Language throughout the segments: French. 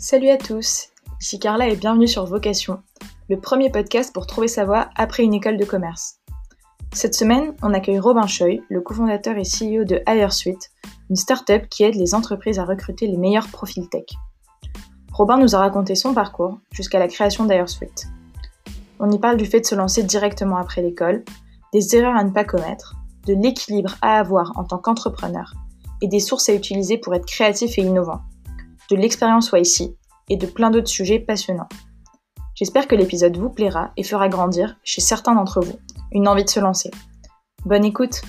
Salut à tous, ici Carla et bienvenue sur Vocation, le premier podcast pour trouver sa voie après une école de commerce. Cette semaine, on accueille Robin Choi, le cofondateur et CEO de HireSuite, une start-up qui aide les entreprises à recruter les meilleurs profils tech. Robin nous a raconté son parcours jusqu'à la création d'HireSuite. On y parle du fait de se lancer directement après l'école, des erreurs à ne pas commettre, de l'équilibre à avoir en tant qu'entrepreneur et des sources à utiliser pour être créatif et innovant, de l'expérience ici et de plein d'autres sujets passionnants. J'espère que l'épisode vous plaira et fera grandir, chez certains d'entre vous, une envie de se lancer. Bonne écoute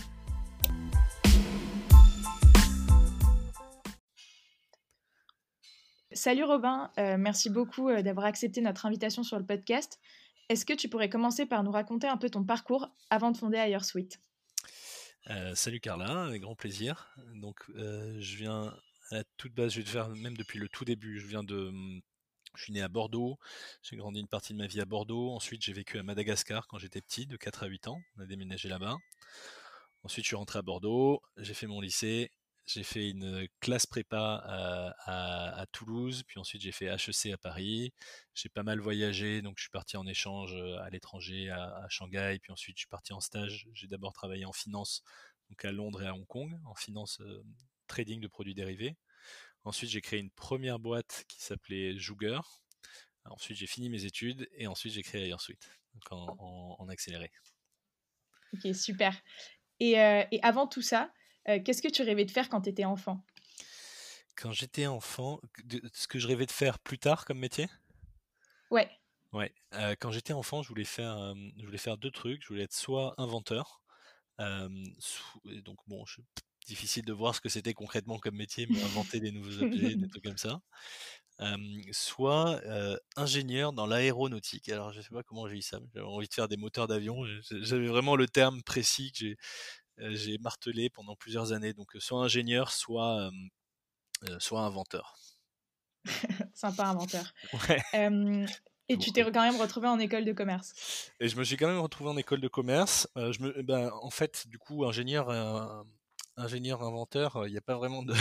Salut Robin, euh, merci beaucoup euh, d'avoir accepté notre invitation sur le podcast. Est-ce que tu pourrais commencer par nous raconter un peu ton parcours avant de fonder HireSuite euh, Salut Carla, avec grand plaisir. Donc je viens à la toute base, je vais te faire même depuis le tout début. Je viens de, je suis né à Bordeaux, j'ai grandi une partie de ma vie à Bordeaux. Ensuite, j'ai vécu à Madagascar quand j'étais petit, de 4 à 8 ans. On a déménagé là-bas. Ensuite, je suis rentré à Bordeaux, j'ai fait mon lycée, j'ai fait une classe prépa à, Toulouse, puis ensuite j'ai fait HEC à Paris. J'ai pas mal voyagé, donc je suis parti en échange à l'étranger, à, Shanghai, puis ensuite je suis parti en stage. J'ai d'abord travaillé en finance, donc à Londres et à Hong Kong, en finance trading de produits dérivés. Ensuite, j'ai créé une première boîte qui s'appelait Jouger. Ensuite, j'ai fini mes études et ensuite j'ai créé AirSuite, donc en, accéléré. Ok, super. Et, euh, avant tout ça, euh, qu'est-ce que tu rêvais de faire quand tu étais enfant? Quand j'étais enfant, ce que je rêvais de faire plus tard comme métier? Ouais. Ouais. Euh, quand j'étais enfant, je voulais faire, je voulais faire deux trucs. Je voulais être soit inventeur, donc bon, je, difficile de voir ce que c'était concrètement comme métier, mais inventer des nouveaux objets, des trucs comme ça. soit ingénieur dans l'aéronautique. Alors je sais pas comment j'ai eu ça, j'avais envie de faire des moteurs d'avion. J'avais vraiment le terme précis que j'ai martelé pendant plusieurs années. Donc soit ingénieur, soit, soit inventeur. Sympa inventeur. Et tu t'es quand même retrouvé en école de commerce? Et je me suis quand même retrouvé en école de commerce. je me, ben, en fait, du coup, ingénieur, ingénieur inventeur, il n'y a pas vraiment, de,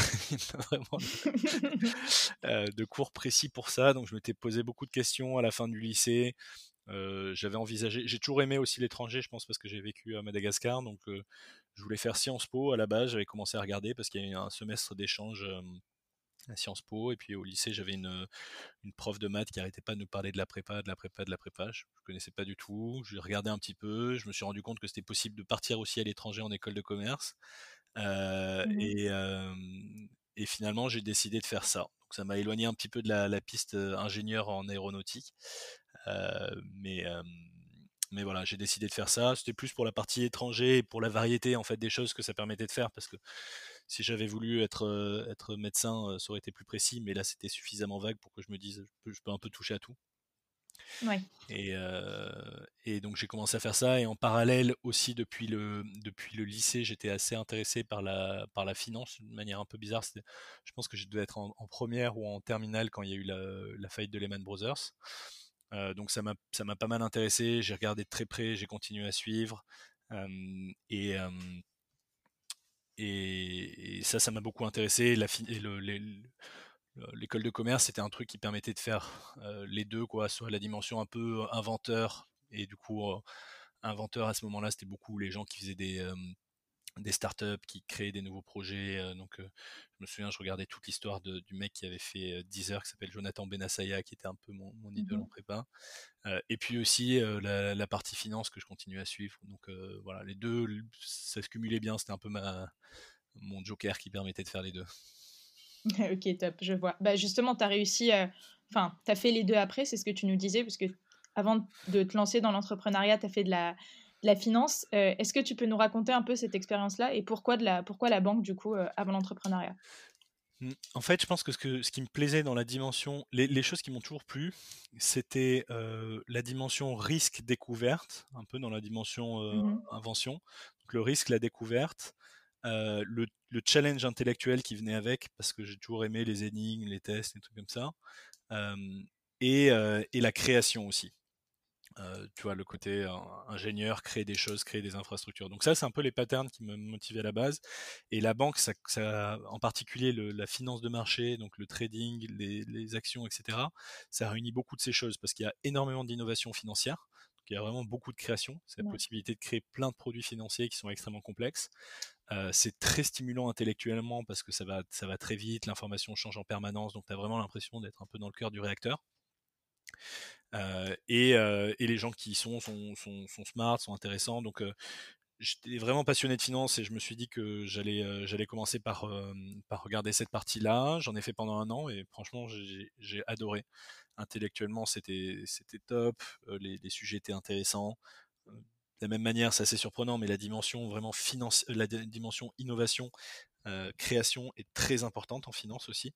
de, cours précis pour ça. Donc je m'étais posé beaucoup de questions à la fin du lycée. j'avais envisagé, j'ai toujours aimé aussi l'étranger, je pense, parce que j'ai vécu à Madagascar. Donc je voulais faire Sciences Po à la base. J'avais commencé à regarder parce qu'il y a eu un semestre d'échange à Sciences Po. Et puis au lycée, j'avais une, une, prof de maths qui arrêtait pas de nous parler de la prépa, de la prépa, de la prépa. Je ne connaissais pas du tout. Je regardais un petit peu. Je me suis rendu compte que c'était possible de partir aussi à l'étranger en école de commerce. Mmh et, finalement, j'ai décidé de faire ça. Donc ça m'a éloigné un petit peu de la, piste ingénieur en aéronautique. mais, mais voilà, j'ai décidé de faire ça. C'était plus pour la partie étranger et pour la variété en fait des choses que ça permettait de faire parce que si j'avais voulu être, être médecin, ça aurait été plus précis, mais là c'était suffisamment vague pour que je me dise je peux un peu toucher à tout. Et, et, donc j'ai commencé à faire ça. Et en parallèle aussi depuis le, depuis le lycée, j'étais assez intéressé par la, par la finance d'une manière un peu bizarre. Je pense que je devais être en, première ou en terminale quand il y a eu la, la faillite de Lehman Brothers. donc ça m'a pas mal intéressé. J'ai regardé de très près, j'ai continué à suivre. et, et, ça, ça m'a beaucoup intéressé. L'école de commerce, c'était un truc qui permettait de faire les deux, quoi, soit la dimension un peu inventeur, et du coup, inventeur à ce moment-là, c'était beaucoup les gens qui faisaient des, des startups, qui créaient des nouveaux projets. donc, je me souviens, je regardais toute l'histoire du mec qui avait fait Deezer, qui s'appelle Jonathan Benassaya, qui était un peu mon, mon idole mmh en prépa. et puis aussi la, partie finance que je continue à suivre. Donc, voilà, les deux, ça se cumulait bien. C'était un peu ma, mon joker qui permettait de faire les deux. ok, top, je vois. Bah, justement, tu as réussi, euh, enfin, tu as fait les deux après, c'est ce que tu nous disais, parce que avant de te lancer dans l'entrepreneuriat, tu as fait de la, la finance. Euh, est-ce que tu peux nous raconter un peu cette expérience-là et pourquoi, de la, pourquoi la banque, du coup, euh, avant l'entrepreneuriat? Mmh, en fait, je pense que ce, que ce qui me plaisait dans la dimension, les, les choses qui m'ont toujours plu, c'était la dimension risque découverte, un peu dans la dimension mmh invention. Donc le risque, la découverte, le, challenge intellectuel qui venait avec, parce que j'ai toujours aimé les énigmes, les tests, et trucs comme ça, et, la création aussi. Euh, tu vois, le côté ingénieur, créer des choses, créer des infrastructures. Donc ça, c'est un peu les patterns qui me motivaient à la base. Et la banque, ça, en particulier la finance de marché, donc le trading, les, les, actions, etc., ça réunit beaucoup de ces choses parce qu'il y a énormément d'innovation financière. Donc il y a vraiment beaucoup de création. C'est la possibilité de créer plein de produits financiers qui sont extrêmement complexes. Euh, c'est très stimulant intellectuellement parce que ça va, ça va très vite, l'information change en permanence, donc tu as vraiment l'impression d'être un peu dans le cœur du réacteur. Euh, et, euh, et, les gens qui y sont sont, sont, sont smart, sont intéressants. Donc j'étais vraiment passionné de finance et je me suis dit que j'allais j'allais commencer par, par regarder cette partie-là. J'en ai fait pendant un an et franchement j'ai adoré. Intellectuellement c'était c'était top, les, les, sujets étaient intéressants. De la même manière, c'est assez surprenant, mais la dimension vraiment finance, la dimension innovation, création est très importante en finance aussi.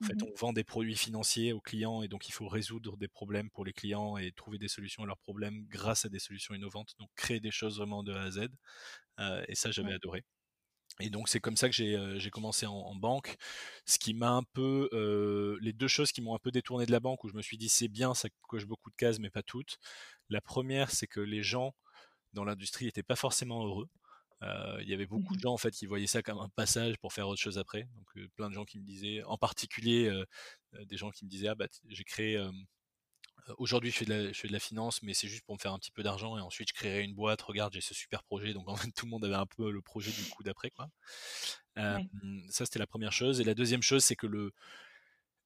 En fait, mmh on vend des produits financiers aux clients et donc il faut résoudre des problèmes pour les clients et trouver des solutions à leurs problèmes grâce à des solutions innovantes. Donc créer des choses vraiment de A à Z. Euh, et ça, j'avais adoré. Et donc c'est comme ça que j'ai euh, commencé en, banque. Ce qui m'a un peu, euh, les deux choses qui m'ont un peu détourné de la banque où je me suis dit c'est bien, ça coche beaucoup de cases mais pas toutes. La première, c'est que les gens dans l'industrie n'étaient pas forcément heureux. Euh, il y avait beaucoup de mmh gens en fait qui voyaient ça comme un passage pour faire autre chose après. Donc plein de gens qui me disaient, en particulier des gens qui me disaient ah bah j'ai créé aujourd'hui je fais de la, je fais de la finance mais c'est juste pour me faire un petit peu d'argent et ensuite je créerai une boîte. Regarde j'ai ce super projet. Donc en fait tout le monde avait un peu le projet du coup d'après quoi. Ça c'était la première chose. Et la deuxième chose c'est que le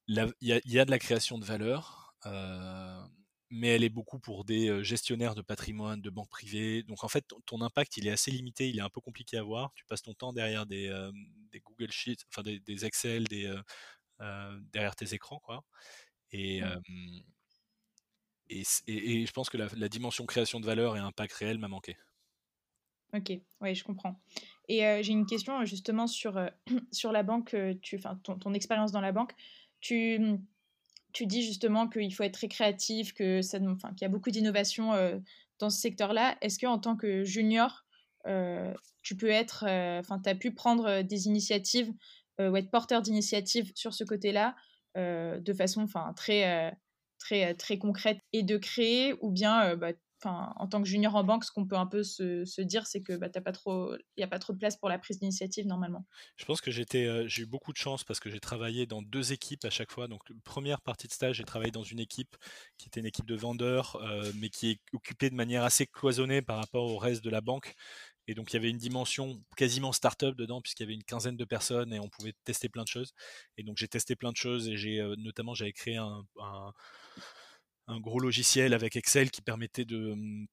il y, y, a de la création de valeur. Euh, mais elle est beaucoup pour des gestionnaires de patrimoine, de banques privées. Donc en fait, ton impact, il est assez limité, il est un peu compliqué à voir. Tu passes ton temps derrière des, Google Sheets, enfin des, Excel, des, derrière tes écrans, quoi. Et, et, je pense que la, dimension création de valeur et impact réel m'a manqué. Ok, oui, je comprends. Et j'ai une question justement sur, sur la banque, tu, ton, ton expérience dans la banque. Tu, mmh, tu dis justement qu'il faut être très créatif, que qu'il y a beaucoup d'innovation euh, dans ce secteur-là. Est-ce que en tant que junior, euh, tu peux être, euh, enfin, tu as pu prendre des initiatives ou être porteur d'initiatives sur ce côté-là de façon, très, très, très concrète et de créer, ou bien bah, en tant que junior en banque, ce qu'on peut un peu se, dire, c'est que bah, pas trop, il n'y a pas trop de place pour la prise d'initiative normalement. Je pense que euh, j'ai eu beaucoup de chance parce que j'ai travaillé dans deux équipes à chaque fois. Donc, première partie de stage, j'ai travaillé dans une équipe qui était une équipe de vendeurs, euh, mais qui est occupée de manière assez cloisonnée par rapport au reste de la banque. Et donc, il y avait une dimension quasiment start-up dedans, puisqu'il y avait une quinzaine de personnes et on pouvait tester plein de choses. Et donc, j'ai testé plein de choses et j'ai, euh, notamment, j'avais créé un gros logiciel avec Excel qui permettait de, mmh,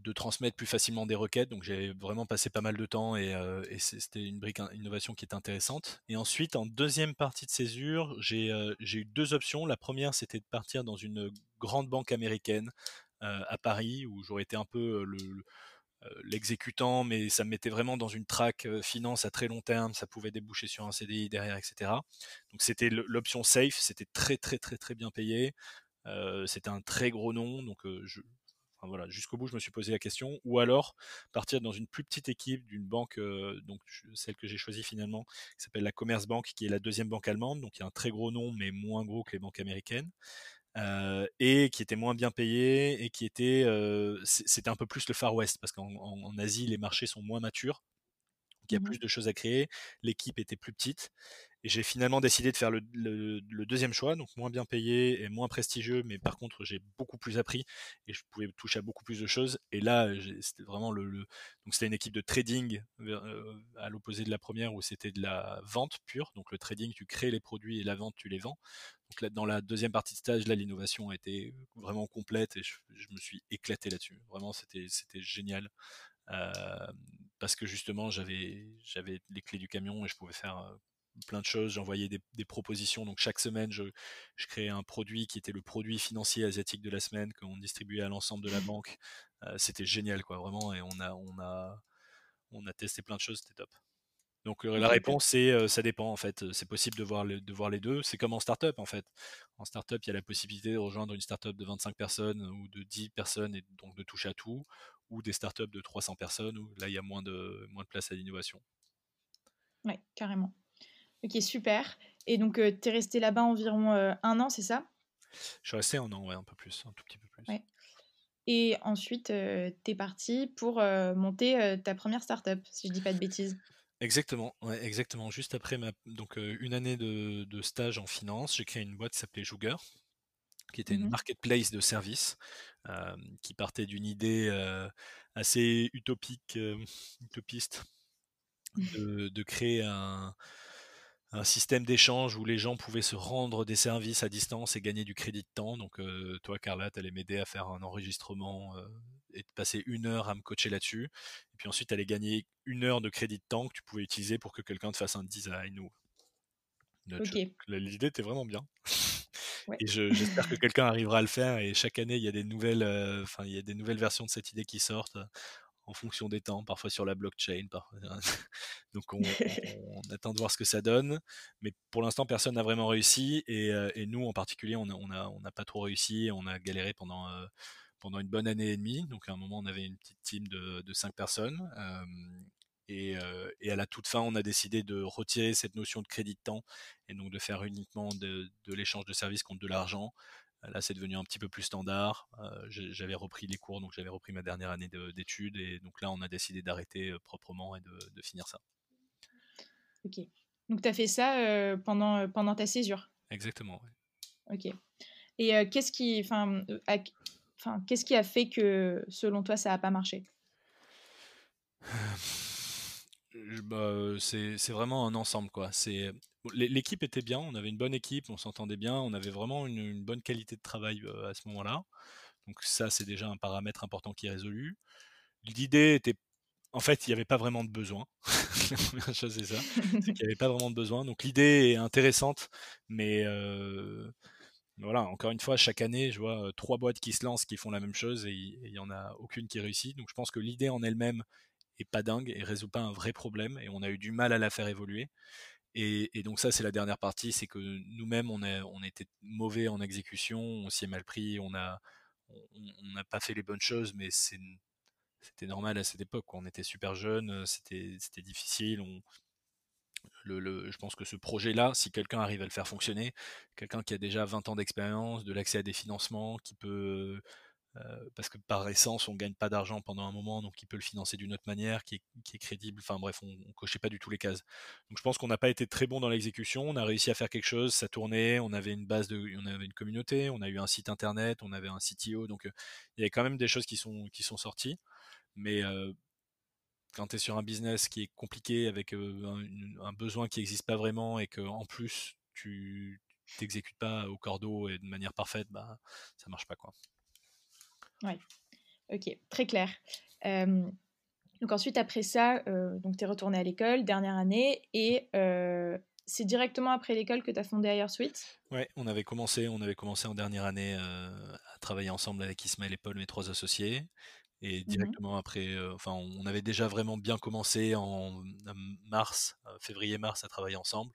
de transmettre plus facilement des requêtes. Donc j'ai vraiment passé pas mal de temps et, euh, c'était une brique innovation qui est intéressante. Et ensuite, en deuxième partie de césure, j'ai eu deux options. La première, c'était de partir dans une grande banque américaine euh, à Paris, où j'aurais été un peu le, l'exécutant, mais ça me mettait vraiment dans une traque finance à très long terme, ça pouvait déboucher sur un CDI derrière, etc. Donc c'était l'option safe, c'était très très très très bien payé. Euh, c'était un très gros nom, donc euh, voilà, jusqu'au bout, je me suis posé la question. Ou alors partir dans une plus petite équipe d'une banque, euh, donc celle que j'ai choisie finalement, qui s'appelle la Commerce Bank, qui est la deuxième banque allemande, donc il y a un très gros nom, mais moins gros que les banques américaines. et qui était moins bien payé et qui était un peu plus le Far West parce qu'en Asie les marchés sont moins matures il y a mmh plus de choses à créer l'équipe était plus petite et j'ai finalement décidé de faire le, deuxième choix, donc moins bien payé et moins prestigieux, mais par contre j'ai beaucoup plus appris et je pouvais toucher à beaucoup plus de choses. Et là, c'était vraiment le, donc c'était une équipe de trading euh, à l'opposé de la première où c'était de la vente pure. Donc le trading, tu crées les produits et la vente, tu les vends. Donc là, dans la deuxième partie de stage, là, l'innovation a été vraiment complète et je, me suis éclaté là-dessus. Vraiment, c'était c'était génial. Parce que justement j'avais j'avais les clés du camion et je pouvais faire plein de choses, j'envoyais des, des, propositions. Donc chaque semaine, je, je, créais un produit qui était le produit financier asiatique de la semaine qu'on distribuait à l'ensemble de la banque. Euh, c'était génial, quoi, vraiment. Et on a, on a, on a testé plein de choses, c'était top. Donc la réponse c'est euh, ça dépend en fait. C'est possible de voir, de voir les deux. C'est comme en startup en fait. En startup, il y a la possibilité de rejoindre une startup de 25 personnes ou de 10 personnes et donc de toucher à tout, ou des startups de 300 personnes où là il y a moins de, moins de place à l'innovation. Oui, carrément. Ok, super. Et donc, euh, tu es resté là-bas environ euh, un an, c'est ça? Je suis resté un an, ouais, un peu plus, un tout petit peu plus. Et ensuite, tu es parti pour monter ta première startup, si je dis pas de bêtises. Exactement, ouais, exactement. Juste après ma, donc, une année de, de, stage en finance, j'ai créé une boîte qui s'appelait Jouger, qui était une mmh marketplace de services, qui partait d'une idée assez utopique, utopiste, de, de créer un, un système d'échange où les gens pouvaient se rendre des services à distance et gagner du crédit de temps. Donc toi, Carla, tu allais m'aider à faire un enregistrement et de passer une heure à me coacher là-dessus. Et puis ensuite, tu allais gagner une heure de crédit de temps que tu pouvais utiliser pour que quelqu'un te fasse un design ou... L'idée était vraiment bien. Et j'espère que quelqu'un arrivera à le faire. Et chaque année, il y a des nouvelles, enfin, il y a des nouvelles versions de cette idée qui sortent en fonction des temps, parfois sur la blockchain. Donc on, attend de voir ce que ça donne. Mais pour l'instant, personne n'a vraiment réussi. Et, nous, en particulier, on n'a on a, pas trop réussi. On a galéré pendant, pendant une bonne année et demie. Donc à un moment, on avait une petite team de, de 5 personnes. Et, et, à la toute fin, on a décidé de retirer cette notion de crédit de temps et donc de faire uniquement de, de l'échange de services contre de l'argent Là, c'est devenu un petit peu plus standard. Euh, j'avais repris les cours, donc j'avais repris ma dernière année d'études, et donc là, on a décidé d'arrêter euh, proprement et de, finir ça. Ok. Donc, tu as fait ça euh, pendant, pendant ta césure? Exactement, oui. Ok. Et qu'est-ce qui, enfin, qu'est-ce qui a fait que, selon toi, ça n'a pas marché? bah, c'est vraiment un ensemble, quoi. L'équipe était bien, on avait une bonne équipe, on s'entendait bien, on avait vraiment une, bonne qualité de travail à ce moment-là. Donc ça, c'est déjà un paramètre important qui est résolu. L'idée était, en fait, il n'y avait pas vraiment de besoin. La première chose, c'est ça, c'est qu'il n'y avait pas vraiment de besoin. Donc l'idée est intéressante, mais voilà, encore une fois, chaque année, je vois trois boîtes qui se lancent, qui font la même chose, et il n'y en a aucune qui réussit. Donc je pense que l'idée en elle-même est pas dingue et résout pas un vrai problème, et on a eu du mal à la faire évoluer. Et, donc ça, c'est la dernière partie, c'est que nous-mêmes, on, était mauvais en exécution, on s'y est mal pris, on n'a on, n'a pas fait les bonnes choses, mais c'était normal à cette époque. On était super jeunes, c'était difficile. Je pense que ce projet-là, si quelqu'un arrive à le faire fonctionner, quelqu'un qui a déjà 20 ans d'expérience, de l'accès à des financements, qui peut euh, parce que par essence, on gagne pas d'argent pendant un moment, donc il peut le financer d'une autre manière, qui est, crédible. Enfin bref, on, on, cochait pas du tout les cases. Donc je pense qu'on n'a pas été très bon dans l'exécution. On a réussi à faire quelque chose, ça tournait. On avait une base on avait une communauté, on a eu un site internet, on avait un CTO. Donc euh, il y avait quand même des choses qui sont sorties. Mais euh, quand tu es sur un business qui est compliqué avec un, besoin qui n'existe pas vraiment et que en plus tu t'exécutes pas au cordeau et de manière parfaite, bah ça marche pas quoi. Ouais, ok, très clair. donc ensuite, après ça, euh, tu es retourné à l'école, dernière année, et euh, c'est directement après l'école que tu as fondé Air Suite? Ouais, on avait commencé, on avait commencé en dernière année euh, à travailler ensemble avec Ismaël et Paul, mes trois associés. Et mmh directement après, enfin, on avait déjà vraiment bien commencé en mars, février-mars, à travailler ensemble.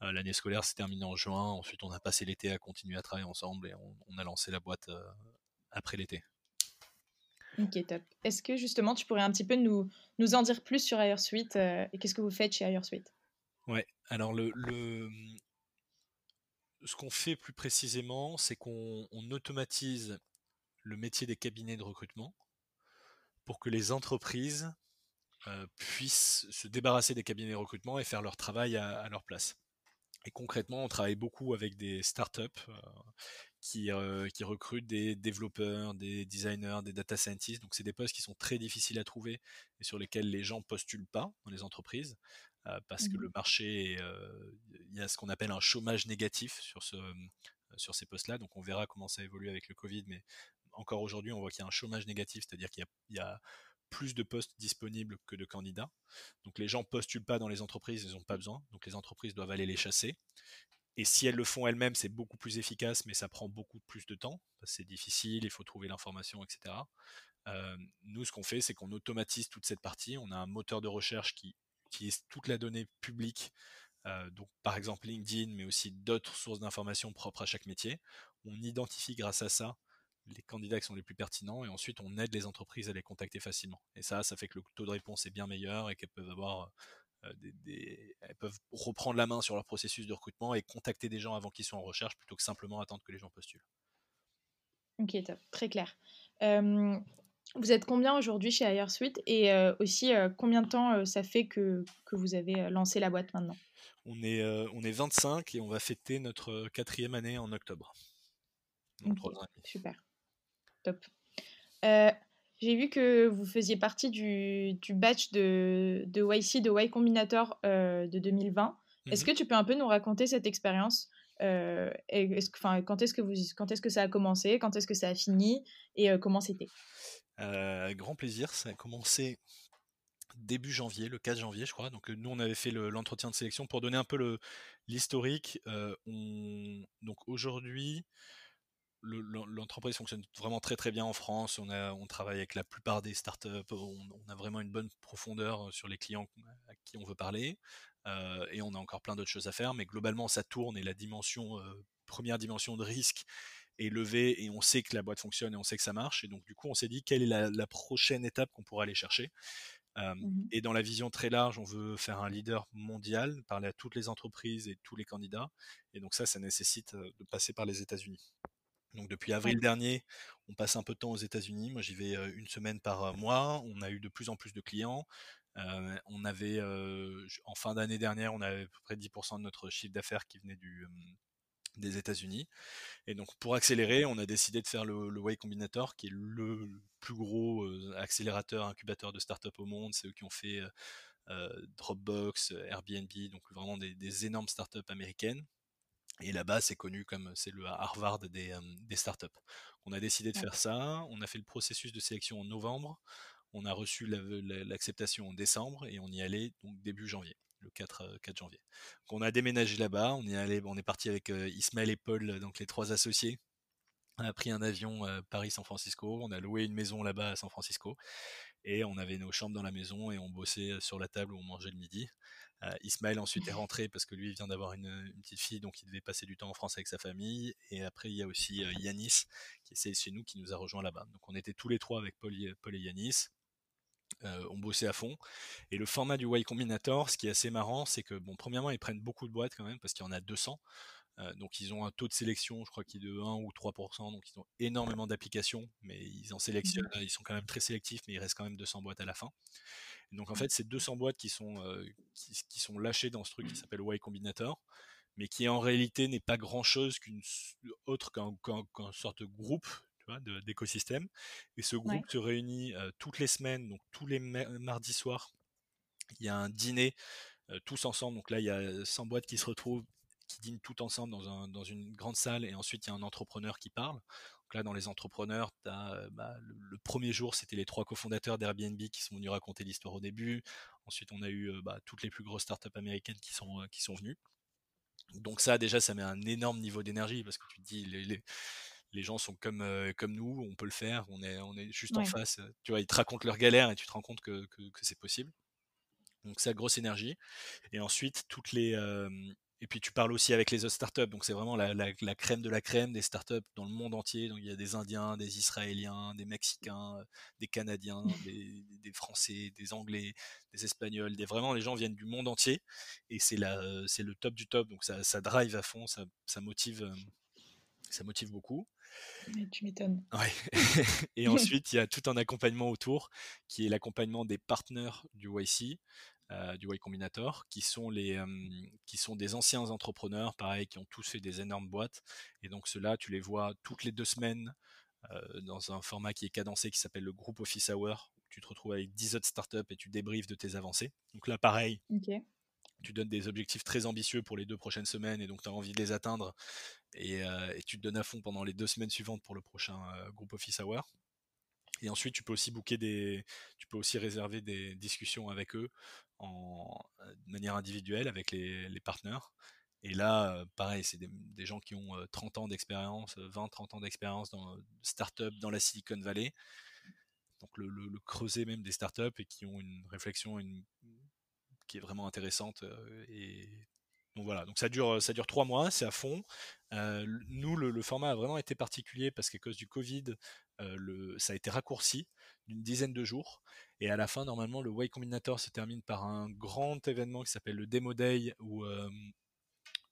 L'année scolaire s'est terminée en juin. Ensuite, on a passé l'été à continuer à travailler ensemble et on a lancé la boîte après l'été. Ok, top. Est-ce que justement tu pourrais un petit peu nous, nous en dire plus sur Airsuite euh, et qu'est-ce que vous faites chez Airsuite Ouais, alors le, le... ce qu'on fait plus précisément, c'est qu'on automatise le métier des cabinets de recrutement pour que les entreprises euh, puissent se débarrasser des cabinets de recrutement et faire leur travail à, leur place. Et concrètement, on travaille beaucoup avec des startups euh, qui, euh, qui recrutent des développeurs, des designers, des data scientists. Donc c'est des postes qui sont très difficiles à trouver et sur lesquels les gens postulent pas dans les entreprises euh, parce que mmh le marché, euh, il y a ce qu'on appelle un chômage négatif sur, ce, sur ces postes-là. Donc on verra comment ça évolue avec le Covid, mais encore aujourd'hui, on voit qu'il y a un chômage négatif, c'est-à-dire qu'il y, y a, plus de postes disponibles que de candidats. Donc les gens postulent pas dans les entreprises, ils n'ont pas besoin. Donc les entreprises doivent aller les chasser. Et si elles le font elles-mêmes, c'est beaucoup plus efficace, mais ça prend beaucoup plus de temps. C'est difficile, il faut trouver l'information, etc. Euh, nous, ce qu'on fait, c'est qu'on automatise toute cette partie. On a un moteur de recherche qui utilise toute la donnée publique, euh, donc par exemple LinkedIn, mais aussi d'autres sources d'informations propres à chaque métier. On identifie grâce à ça les candidats qui sont les plus pertinents et ensuite on aide les entreprises à les contacter facilement. Et ça, ça fait que le taux de réponse est bien meilleur et qu'elles peuvent avoir euh, elles peuvent reprendre la main sur leur processus de recrutement et contacter des gens avant qu'ils soient en recherche plutôt que simplement attendre que les gens postulent. Ok, top, très clair. vous êtes combien aujourd'hui chez HireSuite et aussi combien de temps ça fait que, que, vous avez lancé la boîte maintenant? On est, on est 25 et on va fêter notre quatrième année en octobre. super. Top. J'ai vu que vous faisiez partie du, du batch de, de YC, de Y Combinator de 2020. Est-ce mmh que tu peux un peu nous raconter cette expérience euh, est-ce, quand est-ce que vous, quand est-ce que ça a commencé, quand est-ce que ça a fini et comment c'était? Euh, Grand plaisir, ça a commencé début janvier, le 4 janvier, je crois. Donc nous, on avait fait l'entretien de sélection pour donner un peu l'historique. on, donc aujourd'hui, l'entreprise fonctionne vraiment très très bien en France. On, a, on travaille avec la plupart des startups. On, on a vraiment une bonne profondeur sur les clients à qui on veut parler. Euh, et on a encore plein d'autres choses à faire, mais globalement ça tourne et la dimension, euh, première dimension de risque est levée et on sait que la boîte fonctionne et on sait que ça marche. Et donc du coup on s'est dit quelle est la, prochaine étape qu'on pourrait aller chercher? Euh, mmh et dans la vision très large, on veut faire un leader mondial, parler à toutes les entreprises et tous les candidats. Et donc ça, ça nécessite de passer par les États-Unis. Donc depuis avril dernier, on passe un peu de temps aux États-Unis. Moi, j'y vais une semaine par mois. On a eu de plus en plus de clients. Euh, on avait, euh, en fin d'année dernière, on avait à peu près 10% de notre chiffre d'affaires qui venait du, des États-Unis. Et donc, pour accélérer, on a décidé de faire le, le Way Combinator, qui est le plus gros accélérateur, incubateur de start-up au monde. C'est eux qui ont fait Dropbox, Airbnb, donc vraiment des, des énormes start-up américaines. Et là-bas, c'est connu comme c'est le Harvard des, des startups. On a décidé de faire ça. On a fait le processus de sélection en novembre. On a reçu l'acceptation en décembre et on y allait donc début janvier, le 4, 4 janvier. Donc on a déménagé là-bas. On y allait, on est parti avec Ismaël et Paul, donc les trois associés. On a pris un avion Paris-San Francisco. On a loué une maison là-bas à San Francisco et on avait nos chambres dans la maison et on bossait sur la table où on mangeait le midi. Euh, Ismaël ensuite est rentré parce que lui il vient d'avoir une, petite fille donc il devait passer du temps en France avec sa famille et après il y a aussi euh, Yanis qui est chez nous qui nous a rejoint là-bas donc on était tous les trois avec Paul, Paul et Yanis euh, on bossait à fond. Et le format du Y Combinator, ce qui est assez marrant, c'est que, bon, premièrement, ils prennent beaucoup de boîtes quand même, parce qu'il y en a 200. Euh, donc ils ont un taux de sélection, je crois qu'il est de 1 ou 3%, donc ils ont énormément d'applications, mais ils en sélectionnent, mmh. ils sont quand même très sélectifs, mais il reste quand même 200 boîtes à la fin. donc en mmh. fait, c'est 200 boîtes qui sont, euh, qui, sont lâchées dans ce truc qui s'appelle Y Combinator, mais qui en réalité n'est pas grand chose qu'une autre qu'un sorte de groupe d'écosystème. Et ce groupe se réunit euh, toutes les semaines, donc tous les mardis soirs. Il y a un dîner tous ensemble. Donc là, il y a 100 boîtes qui se retrouvent qui dînent tout ensemble dans, un, dans, une grande salle et ensuite il y a un entrepreneur qui parle. Donc là, dans les entrepreneurs, as, euh, bah, le, premier jour, c'était les trois cofondateurs d'Airbnb qui sont venus raconter l'histoire au début. Ensuite, on a eu euh, bah, toutes les plus grosses startups américaines qui sont, euh, qui sont venues. Donc ça, déjà, ça met un énorme niveau d'énergie parce que tu te dis, les, les, gens sont comme, comme nous, on peut le faire, on est, on est juste en face. Tu vois, ils te racontent leur galère et tu te rends compte que, que, que c'est possible. Donc ça, grosse énergie. Et ensuite, toutes les, et puis tu parles aussi avec les autres startups, donc c'est vraiment la, crème de la crème des startups dans le monde entier. Donc il y a des Indiens, des Israéliens, des Mexicains, des Canadiens, des, Français, des Anglais, des Espagnols. Des, vraiment, les gens viennent du monde entier et c'est c'est le top du top. Donc ça, ça drive à fond, ça, ça motive, euh, ça motive beaucoup. tu m'étonnes. Ouais. et ensuite, il y a tout un accompagnement autour qui est l'accompagnement des partenaires du YC. Euh, du Y Combinator, qui sont, les, qui sont des anciens entrepreneurs, pareil, qui ont tous fait des énormes boîtes. Et donc ceux-là, tu les vois toutes les deux semaines euh, dans un format qui est cadencé, qui s'appelle le Group Office Hour. Où tu te retrouves avec 10 autres startups et tu débriefes de tes avancées. Donc là, pareil. Tu donnes des objectifs très ambitieux pour les deux prochaines semaines et donc tu as envie de les atteindre et, euh, et, tu te donnes à fond pendant les deux semaines suivantes pour le prochain Group Office Hour. Et ensuite, tu peux aussi booker des, tu peux aussi réserver des discussions avec eux en, euh, de manière individuelle avec les, partenaires. Et là, euh, pareil, c'est des, gens qui ont 30 euh, ans d'expérience, 20-30 ans d'expérience dans start-up dans la Silicon Valley. Donc le, creuset même des startups et qui ont une réflexion qui est vraiment intéressante et donc ça dure, ça dure trois mois, c'est à fond. nous, le, format a vraiment été particulier parce qu'à cause du Covid, le, ça a été raccourci d'une dizaine de jours. Et à la fin, normalement, le Way Combinator se termine par un grand événement qui s'appelle le Demo Day où,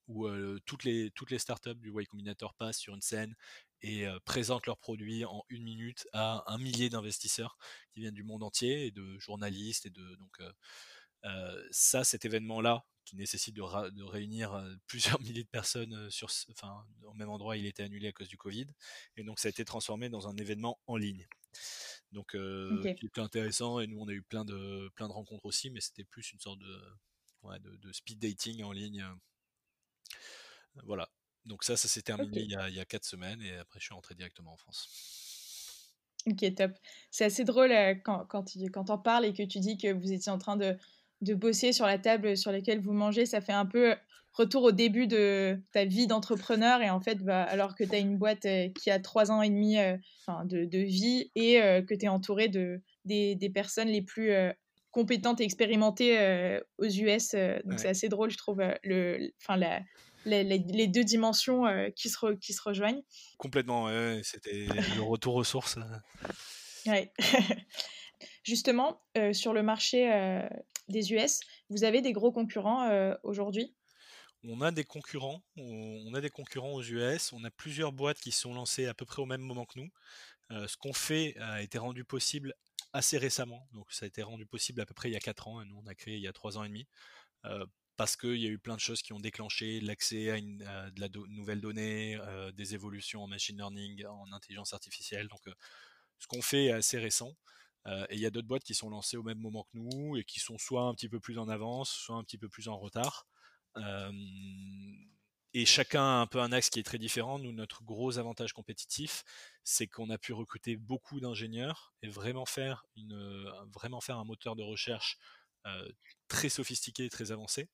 où toutes, les, toutes les startups du Y Combinator passent sur une scène et présentent leurs produits en une minute à un millier d'investisseurs qui viennent du monde entier et de journalistes et de donc ça cet événement là qui nécessite de, de, réunir plusieurs milliers de personnes sur enfin au même endroit il était annulé à cause du Covid. Et donc ça a été transformé dans un événement en ligne. Donc euh, était intéressant et nous on a eu plein de plein de rencontres aussi mais c'était plus une sorte de, ouais, de, de speed dating en ligne voilà. Donc ça, ça s'est terminé il, y a, il, y a, quatre semaines et après je suis rentré directement en France. Ok, top. C'est assez drôle euh, quand, quand tu quand en parles et que tu dis que vous étiez en train de, de bosser sur la table sur laquelle vous mangez. Ça fait un peu retour au début de ta vie d'entrepreneur et en fait, bah, alors que tu as une boîte euh, qui a trois ans et demi euh, de, de, vie et que tu es entouré de, des, des, personnes les plus compétentes et expérimentées aux US. donc c'est assez drôle, je trouve, le, la, les, deux dimensions euh, qui, se qui se rejoignent. Complètement, c'était le retour aux sources. Ouais. Justement, euh, sur le marché euh, des US, vous avez des gros concurrents aujourd'hui? On a des concurrents, on a des concurrents aux US, on a plusieurs boîtes qui sont lancées à peu près au même moment que nous. ce qu'on fait a été rendu possible assez récemment, donc ça a été rendu possible à peu près il y a 4 ans, et nous on a créé il y a 3 ans et demi, parce qu'il y a eu plein de choses qui ont déclenché l'accès à, une, de la nouvelle donnée, euh, des évolutions en machine learning, en intelligence artificielle. Donc, euh, ce qu'on fait est assez récent. Euh, et il y a d'autres boîtes qui sont lancées au même moment que nous et qui sont soit un petit peu plus en avance, soit un petit peu plus en retard. et chacun a un peu un axe qui est très différent. Nous, notre gros avantage compétitif, c'est qu'on a pu recruter beaucoup d'ingénieurs et vraiment faire, faire un moteur de recherche très sophistiqué, très avancé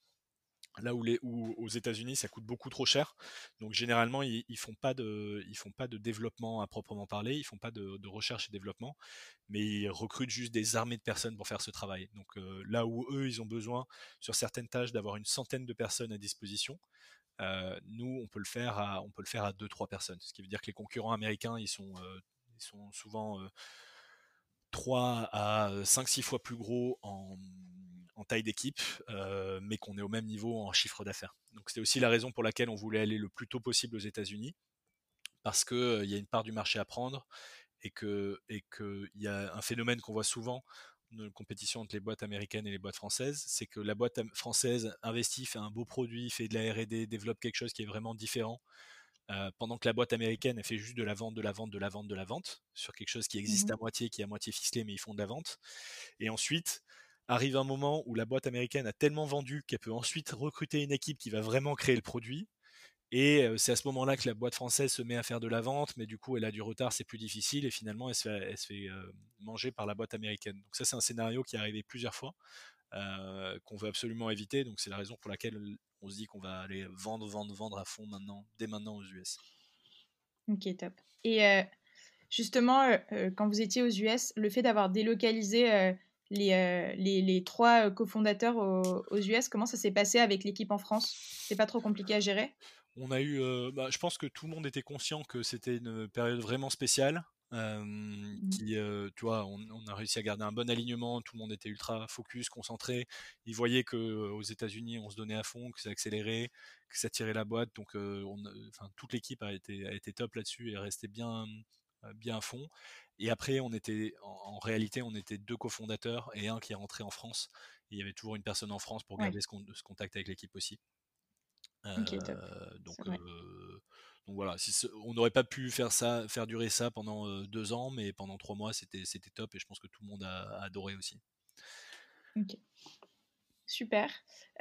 là où, les, où aux États-Unis ça coûte beaucoup trop cher. Donc généralement ils, ils font pas de ils font pas de développement à proprement parler, ils font pas de, recherche et développement, mais ils recrutent juste des armées de personnes pour faire ce travail. Donc euh, là où eux ils ont besoin sur certaines tâches d'avoir une centaine de personnes à disposition, euh, nous on peut le faire à on peut le faire à deux trois personnes. Ce qui veut dire que les concurrents américains ils sont euh, ils sont souvent 3 à 5-6 fois plus gros en en taille d'équipe, euh, mais qu'on est au même niveau en chiffre d'affaires. Donc c'était aussi la raison pour laquelle on voulait aller le plus tôt possible aux États-Unis, parce qu'il euh, y a une part du marché à prendre et que et y a un phénomène qu'on voit souvent dans la compétition entre les boîtes américaines et les boîtes françaises, c'est que la boîte française investit, fait un beau produit, fait de la R&D, développe quelque chose qui est vraiment différent, euh, pendant que la boîte américaine elle fait juste de la vente, de la vente, de la vente, de la vente sur quelque chose qui existe mmh à moitié, qui est à moitié ficelé, mais ils font de la vente. Et ensuite, arrive un moment où la boîte américaine a tellement vendu qu'elle peut ensuite recruter une équipe qui va vraiment créer le produit. Et c'est à ce moment-là que la boîte française se met à faire de la vente, mais du coup, elle a du retard, c'est plus difficile, et finalement, elle se fait, manger par la boîte américaine. Donc ça, c'est un scénario qui est arrivé plusieurs fois, qu'on veut absolument éviter. Donc c'est la raison pour laquelle on se dit qu'on va aller vendre, vendre, vendre à fond maintenant, dès maintenant aux US. Ok, top. Et justement, quand vous étiez aux US, le fait d'avoir délocalisé euh, les, les, trois euh, cofondateurs aux, aux, US, comment ça s'est passé avec l'équipe en France? C'est pas trop compliqué à gérer? On a eu, euh, bah, je pense que tout le monde était conscient que c'était une période vraiment spéciale. Mmh. qui, tu vois, on, a réussi à garder un bon alignement, tout le monde était ultra focus, concentré. Ils voyaient que aux États-Unis, on se donnait à fond, que ça accélérait, que ça tirait la boîte. Donc, on, toute l'équipe a été, a été top là-dessus et restait bien, bien à fond. Et après, on était, en, réalité, on était deux cofondateurs et un qui est rentré en France. il y avait toujours une personne en France pour garder ce, contact avec l'équipe aussi. Euh, donc, euh, donc, voilà, on n'aurait pas pu faire ça, faire durer ça pendant euh, deux ans, mais pendant trois mois, c'était top et je pense que tout le monde a, adoré aussi. Super.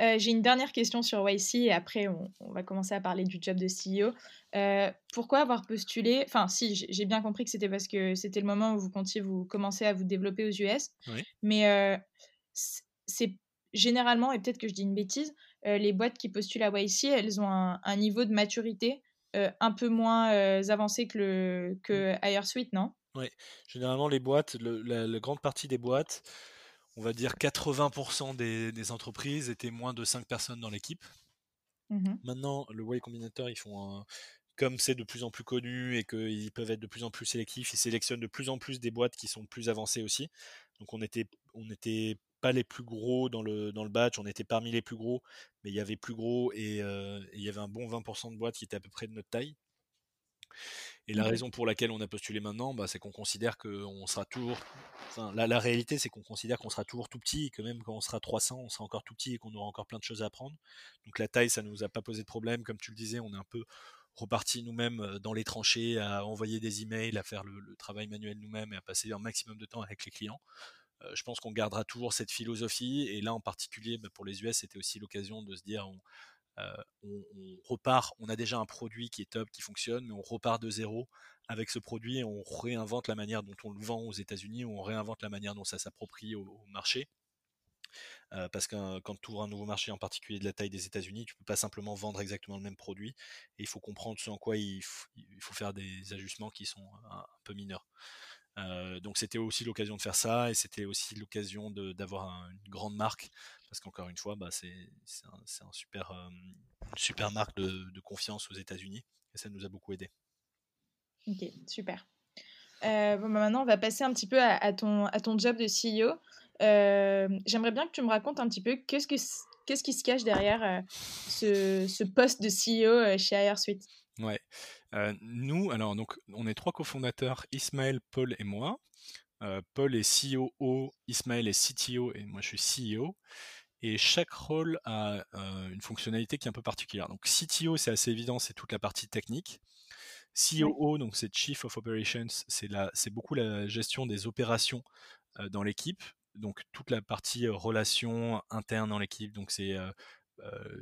Euh, j'ai une dernière question sur YC et après on, va commencer à parler du job de CEO. Euh, pourquoi avoir postulé Enfin, si, j'ai bien compris que c'était parce que c'était le moment où vous comptiez vous commencer à vous développer aux US. Mais euh, c'est généralement, et peut-être que je dis une bêtise, les boîtes qui postulent à YC, elles ont un, niveau de maturité un peu moins avancé que, le, que Suite, non? Oui, généralement les boîtes, la grande partie des boîtes on va dire 80% des, entreprises étaient moins de 5 personnes dans l'équipe. Mmh Maintenant, le Y Combinator, ils font comme c'est de plus en plus connu et qu'ils peuvent être de plus en plus sélectifs, ils sélectionnent de plus en plus des boîtes qui sont plus avancées aussi. Donc on était, on était pas les plus gros dans le, dans le batch, on était parmi les plus gros, mais il y avait plus gros et, il y avait un bon 20% de boîtes qui étaient à peu près de notre taille. Et la raison pour laquelle on a postulé maintenant, bah, c'est qu'on considère qu'on sera toujours. Enfin, la, la réalité, c'est qu'on considère qu'on sera toujours tout petit et que même quand on sera 300, on sera encore tout petit et qu'on aura encore plein de choses à apprendre. Donc la taille, ça ne nous a pas posé de problème. Comme tu le disais, on est un peu reparti nous-mêmes dans les tranchées, à envoyer des emails, à faire le, travail manuel nous-mêmes et à passer un maximum de temps avec les clients. je pense qu'on gardera toujours cette philosophie. Et là, en particulier, bah, pour les US, c'était aussi l'occasion de se dire. Euh, on, repart, on a déjà un produit qui est top, qui fonctionne, mais on repart de zéro avec ce produit et on réinvente la manière dont on le vend aux États-Unis, on réinvente la manière dont ça s'approprie au, marché. Euh, parce que quand tu ouvres un nouveau marché, en particulier de la taille des États-Unis, tu peux pas simplement vendre exactement le même produit. Et il faut comprendre ce en quoi il, faut faire des ajustements qui sont un peu mineurs. Euh, donc c'était aussi l'occasion de faire ça et c'était aussi l'occasion d'avoir une grande marque parce qu'encore une fois, bah, c'est un, super, euh, une super marque de, confiance aux États-Unis et ça nous a beaucoup aidé. Ok, super. Euh, bon, bah, maintenant, on va passer un petit peu à, ton, à ton job de CEO. J'aimerais bien que tu me racontes un petit peu qu'est-ce, que, qu'est-ce qui se cache derrière ce, ce, poste de CEO chez AirSuite. Ouais. Euh, nous, alors, donc, on est trois cofondateurs, Ismaël, Paul et moi. Euh, Paul est COO, Ismaël est CTO et moi je suis CEO. Et chaque rôle a euh, une fonctionnalité qui est un peu particulière. Donc CTO, c'est assez évident, c'est toute la partie technique. COO, donc c'est Chief of Operations, c'est c'est beaucoup la gestion des opérations dans l'équipe. Donc toute la partie relations internes dans l'équipe. Donc c'est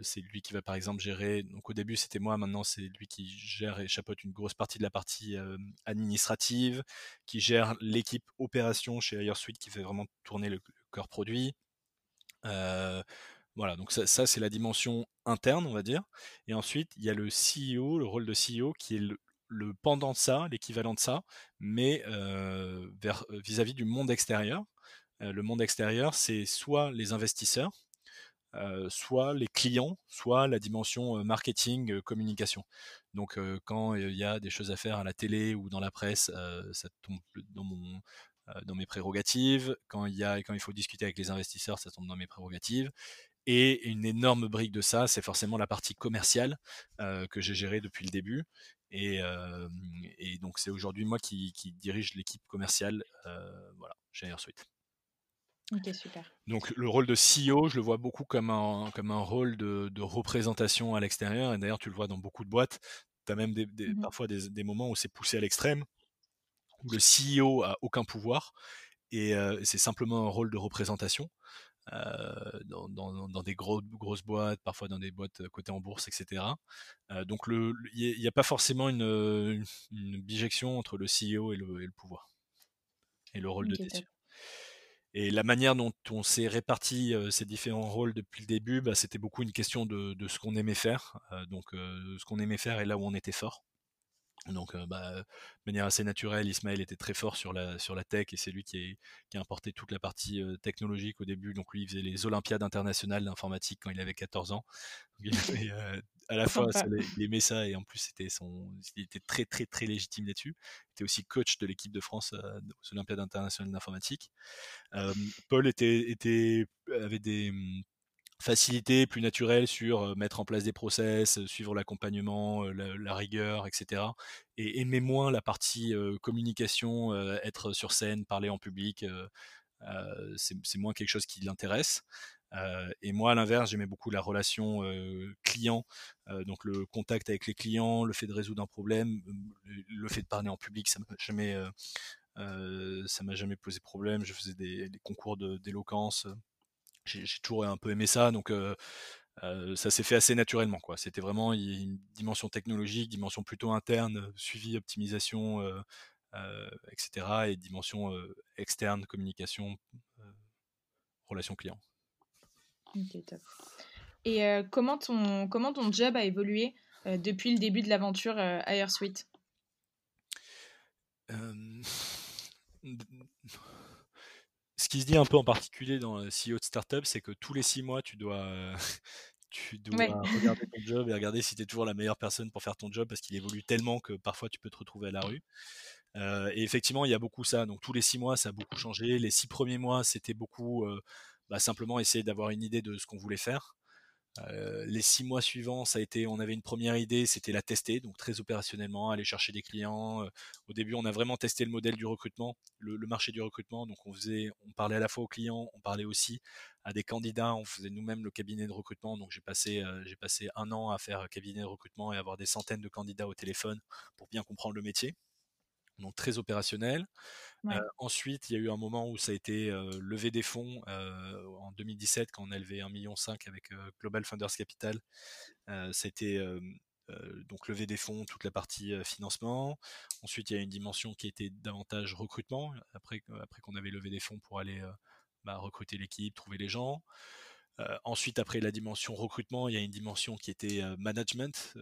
c'est lui qui va par exemple gérer. Donc au début c'était moi, maintenant c'est lui qui gère et chapeaute une grosse partie de la partie administrative, qui gère l'équipe opération chez AirSuite qui fait vraiment tourner le, cœur produit. voilà, donc ça, c'est la dimension interne, on va dire. Et ensuite il y a le CEO, le rôle de CEO qui est le, pendant de ça, l'équivalent de ça, mais vis-à-vis -vis du monde extérieur. le monde extérieur, c'est soit les investisseurs, euh, soit les clients, soit la dimension euh, marketing, euh, communication. Donc quand il y a des choses à faire à la télé ou dans la presse, ça tombe dans mes prérogatives. Quand il y a quand il faut discuter avec les investisseurs, ça tombe dans mes prérogatives. Et une énorme brique de ça, c'est forcément la partie commerciale que j'ai gérée depuis le début. Et, donc c'est aujourd'hui moi qui, dirige l'équipe commerciale voilà, chez AirSuite. Ok, super. Donc le rôle de CEO, je le vois beaucoup comme un, comme un rôle de, de représentation à l'extérieur. Et d'ailleurs, tu le vois dans beaucoup de boîtes. Tu as même des, mmh parfois des, des, moments où c'est poussé à l'extrême, où le CEO a aucun pouvoir. Et euh, c'est simplement un rôle de représentation. Euh, dans, dans, dans, des gros, grosses boîtes, parfois dans des boîtes cotées en bourse, etc. Euh, donc il n'y a, pas forcément une, une, bijection entre le CEO et le, et le pouvoir et le rôle de décision. Et la manière dont on s'est réparti ces différents rôles depuis le début, bah, c'était beaucoup une question de, de ce qu'on aimait faire. donc, ce qu'on aimait faire et là où on était fort. Donc, bah, de manière assez naturelle, Ismaël était très fort sur la, sur la tech et c'est lui qui, qui, a importé toute la partie technologique au début. Donc, lui, il faisait les Olympiades internationales d'informatique quand il avait 14 ans. il à la fois, il aimait ça et en plus, c'était son, il était très, très, très légitime là-dessus. Il était aussi coach de l'équipe de France aux Olympiades internationales d'informatique. Paul était, était, avait des mmh, facilité plus naturelle sur mettre en place des process, suivre l'accompagnement, la, rigueur, etc. Et aimer moins la partie communication, être sur scène, parler en public, c'est moins quelque chose qui l'intéresse. et moi, à l'inverse, j'aimais beaucoup la relation client, donc le contact avec les clients, le fait de résoudre un problème, le fait de parler en public, ça m'a jamais, m'a jamais posé problème. Je faisais des concours d'éloquence j'ai toujours un peu aimé ça, donc ça s'est fait assez naturellement. Quoi. C'était vraiment une dimension technologique, dimension plutôt interne, suivi, optimisation, etc. Et dimension externe, communication, relation client. Ok, top. Et comment, ton, comment ton job a évolué depuis le début de l'aventure AirSuite ce qui se dit un peu en particulier dans le CEO de startup, c'est que tous les six mois, tu dois, tu dois regarder ton job et regarder si tu es toujours la meilleure personne pour faire ton job parce qu'il évolue tellement que parfois tu peux te retrouver à la rue. et effectivement, il y a beaucoup ça. Donc tous les six mois, ça a beaucoup changé. Les six premiers mois, c'était beaucoup bah, simplement essayer d'avoir une idée de ce qu'on voulait faire. Les six mois suivants, ça a été, on avait une première idée, c'était la tester, donc très opérationnellement, aller chercher des clients. au début, on a vraiment testé le modèle du recrutement, le, marché du recrutement. Donc, on faisait, on parlait à la fois aux clients, on parlait aussi à des candidats. On faisait nous-mêmes le cabinet de recrutement. Donc, j'ai passé, j'ai passé un an à faire cabinet de recrutement et avoir des centaines de candidats au téléphone pour bien comprendre le métier. Donc, très opérationnel ensuite, il y a eu un moment où ça a été levé des fonds en 2017 quand on a levé 1,5 million avec Global Funders Capital. C'était donc lever des fonds, toute la partie financement. Ensuite, il y a une dimension qui était davantage recrutement, après, après qu'on avait levé des fonds pour aller bah, recruter l'équipe, trouver les gens. Ensuite, après la dimension recrutement, il y a une dimension qui était management,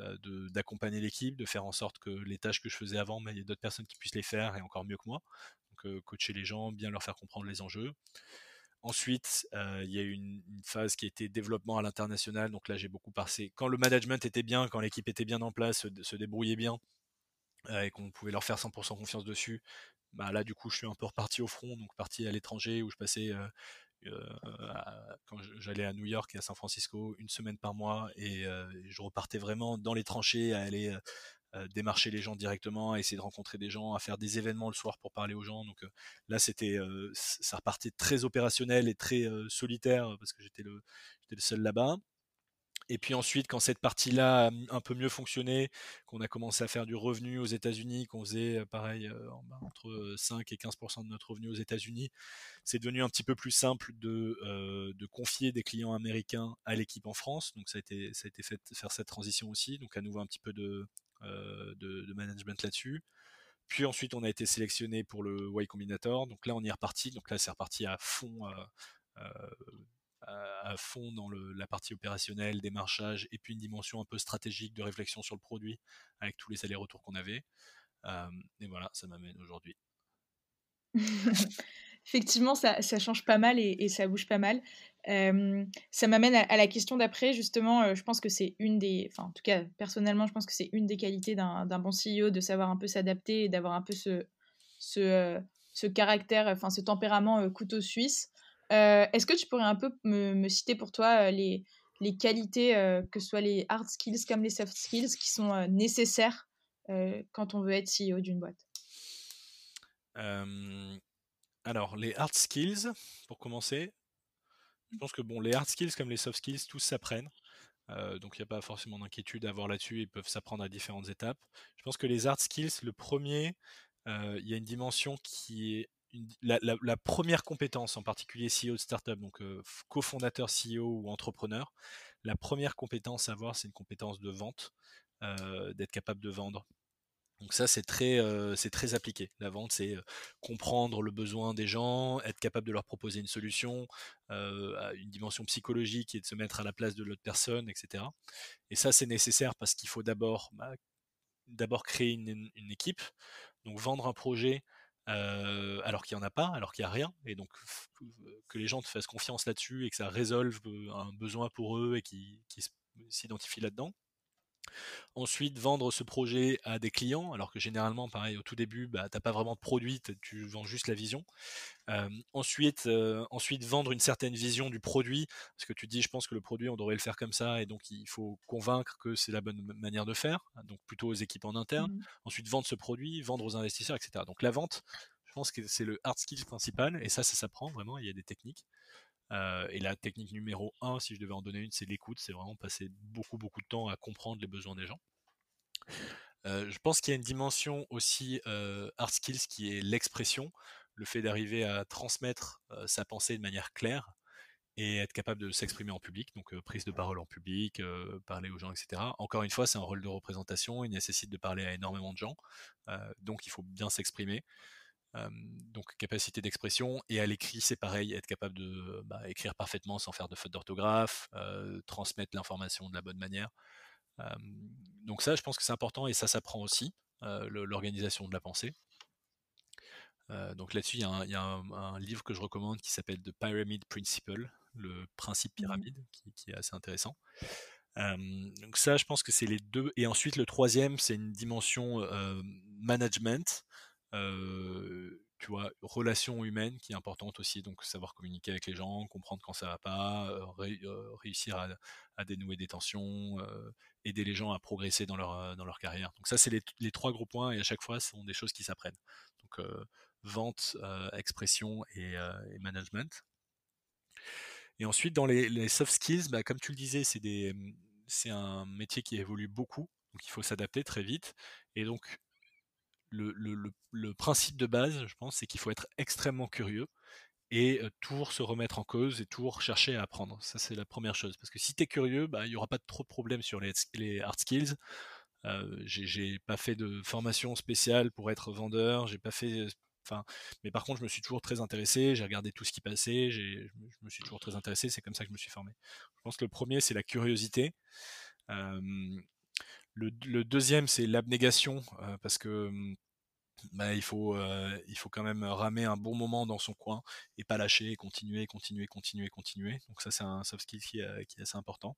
d'accompagner l'équipe, de faire en sorte que les tâches que je faisais avant, mais il y a d'autres personnes qui puissent les faire et encore mieux que moi coacher les gens, bien leur faire comprendre les enjeux. Ensuite, il y a eu une, phase qui était développement à l'international. Donc là, j'ai beaucoup passé. Quand le management était bien, quand l'équipe était bien en place, se, débrouillait bien, et qu'on pouvait leur faire 100% confiance dessus, bah là, du coup, je suis un peu reparti au front, donc parti à l'étranger où je passais. Quand j'allais à New York et à San Francisco une semaine par mois et je repartais vraiment dans les tranchées à aller euh, démarcher les gens directement, à essayer de rencontrer des gens, à faire des événements le soir pour parler aux gens. Donc euh, là, c'était, euh, ça repartait très opérationnel et très solitaire parce que j'étais le, j'étais le seul là-bas. Et puis ensuite, quand cette partie-là a un peu mieux fonctionné, qu'on a commencé à faire du revenu aux États-Unis, qu'on faisait pareil bah, entre 5 et 15% de notre revenu aux États-Unis, c'est devenu un petit peu plus simple de, de confier des clients américains à l'équipe en France. Donc ça a été, ça a été fait faire cette transition aussi. Donc à nouveau un petit peu de, euh, de, management là-dessus. Puis ensuite, on a été sélectionné pour le Y Combinator. Donc là, on y est reparti. Donc là, c'est reparti à fond, euh, euh, à, fond dans la partie opérationnelle, démarchage, et puis une dimension un peu stratégique de réflexion sur le produit avec tous les allers-retours qu'on avait. et voilà, ça m'amène aujourd'hui. Effectivement, ça, change pas mal et, ça bouge pas mal. ça m'amène à, la question d'après, justement, je pense que c'est une des, enfin en tout cas personnellement, je pense que c'est une des qualités d'un bon CEO de savoir un peu s'adapter et d'avoir un peu ce, ce, ce caractère, enfin ce tempérament couteau suisse. Est-ce que tu pourrais un peu me, citer pour toi les, les qualités, que ce soit les hard skills comme les soft skills, qui sont nécessaires quand on veut être CEO d'une boîte? Alors, les hard skills, pour commencer, je pense que bon, les hard skills comme les soft skills, tous s'apprennent. Euh, donc il n'y a pas forcément d'inquiétude à avoir là-dessus, ils peuvent s'apprendre à différentes étapes. Je pense que les hard skills, le premier, euh, il y a une dimension qui est la, première compétence, en particulier CEO de startup, donc euh, cofondateur CEO ou entrepreneur, la première compétence à avoir, c'est une compétence de vente, d'être capable de vendre, donc ça, c'est très, très appliqué. La vente, c'est comprendre le besoin des gens, être capable de leur proposer une solution, une dimension psychologique et de se mettre à la place de l'autre personne, etc. Et ça, c'est nécessaire parce qu'il faut d'abord, bah, d'abord créer une, équipe, donc vendre un projet alors qu'il n'y en a pas, alors qu'il n'y a rien, et donc que les gens te fassent confiance là-dessus et que ça résolve un besoin pour eux et qu'ils s'identifient là-dedans. Ensuite, vendre ce projet à des clients, alors que généralement, pareil, au tout début, bah, tu n'as pas vraiment de produit, tu vends juste la vision. ensuite, ensuite, vendre une certaine vision du produit, parce que tu dis, je pense que le produit, on devrait le faire comme ça, et donc il faut convaincre que c'est la bonne manière de faire, donc plutôt aux équipes en interne. Mmh. Ensuite, vendre ce produit, vendre aux investisseurs, etc. Donc la vente, je pense que c'est le hard skill principal, et ça, ça s'apprend vraiment, il y a des techniques. Euh, et la technique numéro un, si je devais en donner une, c'est l'écoute. C'est vraiment passer beaucoup, beaucoup de temps à comprendre les besoins des gens. Euh, je pense qu'il y a une dimension aussi euh, hard skills qui est l'expression, le fait d'arriver à transmettre sa pensée de manière claire et être capable de s'exprimer en public, donc prise de parole en public, parler aux gens, etc. Encore une fois, c'est un rôle de représentation, il nécessite de parler à énormément de gens, donc il faut bien s'exprimer donc capacité d'expression et à l'écrit c'est pareil, être capable de bah, écrire parfaitement sans faire de faute d'orthographe, transmettre l'information de la bonne manière. donc ça je pense que c'est important et ça s'apprend aussi, l'organisation de la pensée. donc là-dessus il y a, un, livre que je recommande qui s'appelle The Pyramid Principle, le principe mmh pyramide, qui, qui est assez intéressant. donc ça je pense que c'est les deux. Et ensuite le troisième c'est une dimension management tu vois, relation humaine qui est importante aussi, donc savoir communiquer avec les gens, comprendre quand ça va pas, réussir à, dénouer des tensions, aider les gens à progresser dans leur, dans leur carrière. Donc ça, c'est les, trois gros points et à chaque fois, ce sont des choses qui s'apprennent. Donc vente, expression et, management. Et ensuite, dans les, soft skills, bah, comme tu le disais, c'est des, c'est un métier qui évolue beaucoup, donc il faut s'adapter très vite. Et donc, le, principe de base, je pense, c'est qu'il faut être extrêmement curieux et toujours se remettre en cause et toujours chercher à apprendre. Ça, c'est la première chose. Parce que si tu es curieux, bah, il n'y aura pas trop de problèmes sur les, les hard skills. Euh, j'ai pas fait de formation spéciale pour être vendeur, j'ai pas fait. Enfin, mais par contre, je me suis toujours très intéressé, j'ai regardé tout ce qui passait, je me suis toujours très intéressé, c'est comme ça que je me suis formé. Je pense que le premier, c'est la curiosité. Le, deuxième, c'est l'abnégation, euh, parce que bah, il, faut, euh, il faut quand même ramer un bon moment dans son coin et pas lâcher, continuer, continuer, continuer, continuer. Donc ça, c'est un soft skill qui, est assez important.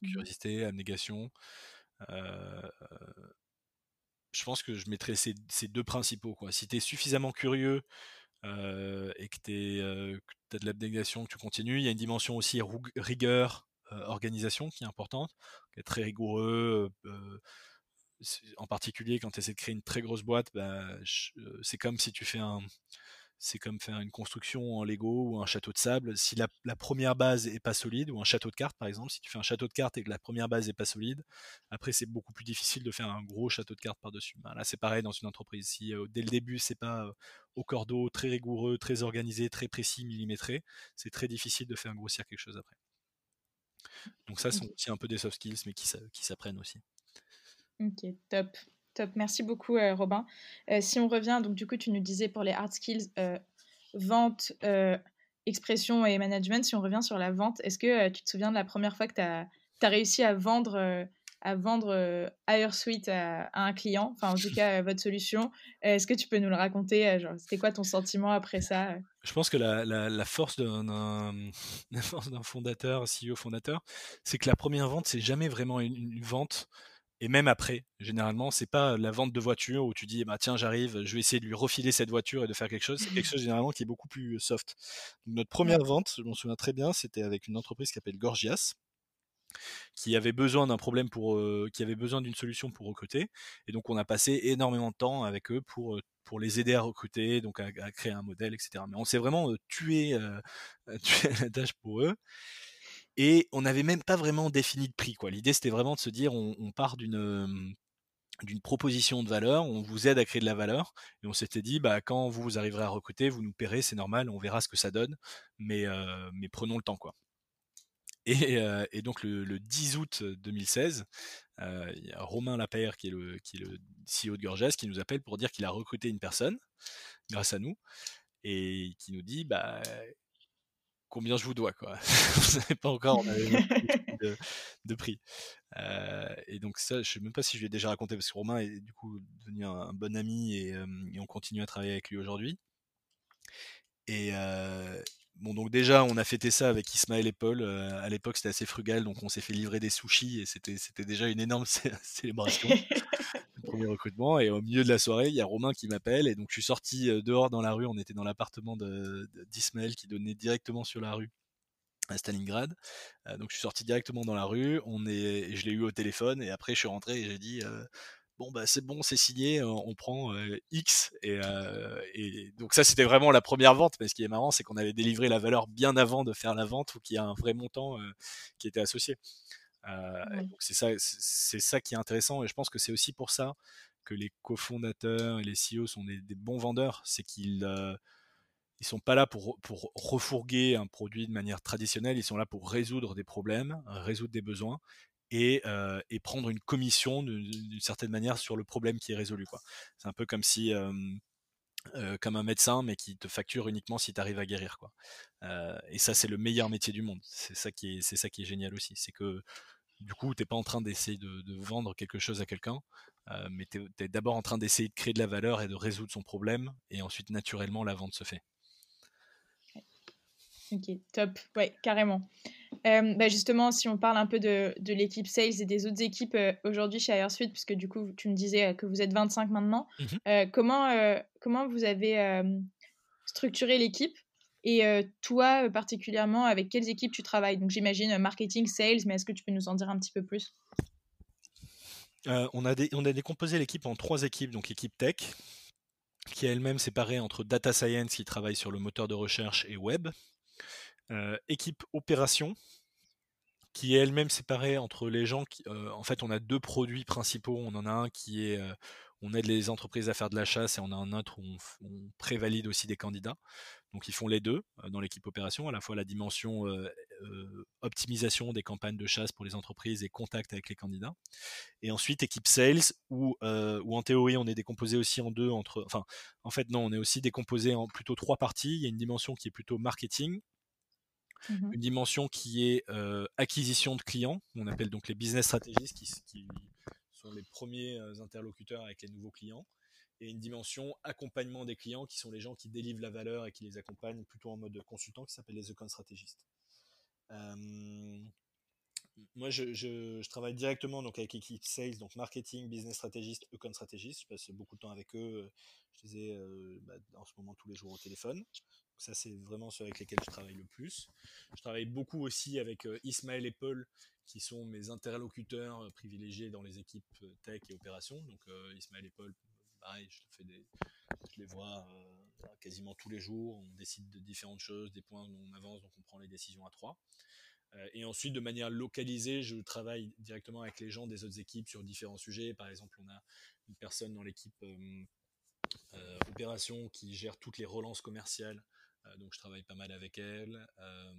Mmh Curiosité, abnégation. Euh, je pense que je mettrais ces, deux principaux. Quoi. Si tu es suffisamment curieux et que tu as de l'abnégation, que tu continues, il y a une dimension aussi rigueur, organisation qui est importante, qui est très rigoureux. en particulier quand tu essaies de créer une très grosse boîte, bah, c'est comme si tu fais un, c'est comme faire une construction en Lego ou un château de sable. Si la, première base est pas solide, ou un château de cartes par exemple, si tu fais un château de cartes et que la première base est pas solide, après c'est beaucoup plus difficile de faire un gros château de cartes par-dessus. Ben, là c'est pareil dans une entreprise. Si dès le début c'est pas au cordeau, très rigoureux, très organisé, très précis, millimétré, c'est très difficile de faire grossir quelque chose après. Donc ça, c'est aussi un peu des soft skills, mais qui, s'apprennent aussi. Ok, top. Top, merci beaucoup euh, Robin. Euh, si on revient, donc du coup tu nous disais pour les hard skills, euh, vente, expression et management, si on revient sur la vente, est-ce que tu te souviens de la première fois que tu as, réussi à vendre à vendre Suite à, un client, enfin en tout cas votre solution? Est-ce que tu peux nous le raconter C'était quoi ton sentiment après ça Je pense que la, la, force d'un fondateur, CEO fondateur, c'est que la première vente, c'est jamais vraiment une, vente. Et même après, généralement, c'est pas la vente de voiture où tu dis bah tiens j'arrive, je vais essayer de lui refiler cette voiture et de faire quelque chose. C'est quelque chose généralement qui est beaucoup plus soft. notre première vente, je m'en souviens très bien, c'était avec une entreprise qui s'appelle Gorgias qui avait besoin d'un problème pour, qui avait besoin d'une solution pour recruter. Et donc on a passé énormément de temps avec eux pour pour les aider à recruter, donc à, créer un modèle, etc. Mais on s'est vraiment tué, la tâche pour eux. Et on n'avait même pas vraiment défini de prix. L'idée, c'était vraiment de se dire, on, part d'une d'une proposition de valeur, on vous aide à créer de la valeur, et on s'était dit, bah, quand vous arriverez à recruter, vous nous paierez, c'est normal, on verra ce que ça donne, mais, mais prenons le temps. quoi. Et, donc le, 10 août 2016, il y a Romain Lapère, qui est, le, qui est le CEO de Gorgias, qui nous appelle pour dire qu'il a recruté une personne grâce à nous et qui nous dit bah, combien je vous dois quoi. vous savez pas encore on avait de, de prix. et donc ça, je sais même pas si je lui ai déjà raconté parce que Romain est du coup devenu un, bon ami et, et, on continue à travailler avec lui aujourd'hui. Et, Bon, donc déjà, on a fêté ça avec Ismaël et Paul. Euh, à l'époque, c'était assez frugal, donc on s'est fait livrer des sushis et c'était, c'était déjà une énorme célébration. le premier recrutement. Et au milieu de la soirée, il y a Romain qui m'appelle. Et donc, je suis sorti euh, dehors dans la rue. On était dans l'appartement d'Ismaël qui donnait directement sur la rue à Stalingrad. Euh, donc, je suis sorti directement dans la rue. On est, je l'ai eu au téléphone. Et après, je suis rentré et j'ai dit bon bah c'est bon, c'est signé, on prend X et, donc ça c'était vraiment la première vente. Mais ce qui est marrant, c'est qu'on avait délivré la valeur bien avant de faire la vente ou qu'il y a un vrai montant qui était associé. C'est ça, c'est ça qui est intéressant et je pense que c'est aussi pour ça que les cofondateurs et les CEO sont des, bons vendeurs, c'est qu'ils ils sont pas là pour, pour refourguer un produit de manière traditionnelle, ils sont là pour résoudre des problèmes, résoudre des besoins et, prendre une commission d'une certaine manière sur le problème qui est résolu. C'est un peu comme si, comme un médecin, mais qui te facture uniquement si tu arrives à guérir. Quoi. et ça, c'est le meilleur métier du monde. C'est ça qui est, ça qui est génial aussi. C'est que du coup, tu n'es pas en train d'essayer de, vendre quelque chose à quelqu'un, mais tu es, d'abord en train d'essayer de créer de la valeur et de résoudre son problème, et ensuite, naturellement, la vente se fait. Ok, top, ouais, carrément. Bah, justement, si on parle un peu de, de l'équipe sales et des autres équipes aujourd'hui chez HireSuite, puisque du coup, tu me disais que vous êtes 25 maintenant, mmh comment, comment vous avez structuré l'équipe et toi, particulièrement, avec quelles équipes tu travailles? Donc j'imagine marketing, sales, mais est-ce que tu peux nous en dire un petit peu plus? On, a on a décomposé l'équipe en trois équipes, donc équipe tech, qui est elle-même séparée entre data science qui travaille sur le moteur de recherche et web, équipe opération qui est elle-même séparée entre les gens qui, en fait, on a deux produits principaux. On en a un qui est, on aide les entreprises à faire de la chasse et on a un autre où on, prévalide aussi des candidats. Donc ils font les deux dans l'équipe opération, à la fois la dimension optimisation des campagnes de chasse pour les entreprises et contact avec les candidats. Et ensuite équipe sales où, où en théorie on est décomposé aussi en deux entre, enfin en fait non, on est aussi décomposé en plutôt trois parties. Il y a une dimension qui est plutôt marketing, Mmh une dimension qui est acquisition de clients, on appelle donc les business stratégistes, qui, sont les premiers interlocuteurs avec les nouveaux clients, et une dimension accompagnement des clients, qui sont les gens qui délivrent la valeur et qui les accompagnent plutôt en mode consultant, qui s'appelle les account stratégistes. moi, je, travaille directement donc avec l'équipe sales, donc marketing, business stratégiste, account stratégiste. Je passe beaucoup de temps avec eux. Je les ai bah, en ce moment tous les jours au téléphone ça, c'est vraiment ceux avec lesquels je travaille le plus. Je travaille beaucoup aussi avec euh, Ismaël et Paul, qui sont mes interlocuteurs euh, privilégiés dans les équipes euh, tech et opérations. Donc, Ismaël et Paul, pareil, je, les vois quasiment tous les jours. On décide de différentes choses, des points où on avance, donc on prend les décisions à trois. et ensuite, de manière localisée, je travaille directement avec les gens des autres équipes sur différents sujets. Par exemple, on a une personne dans l'équipe opération qui gère toutes les relances commerciales donc je travaille pas mal avec elle. Euh,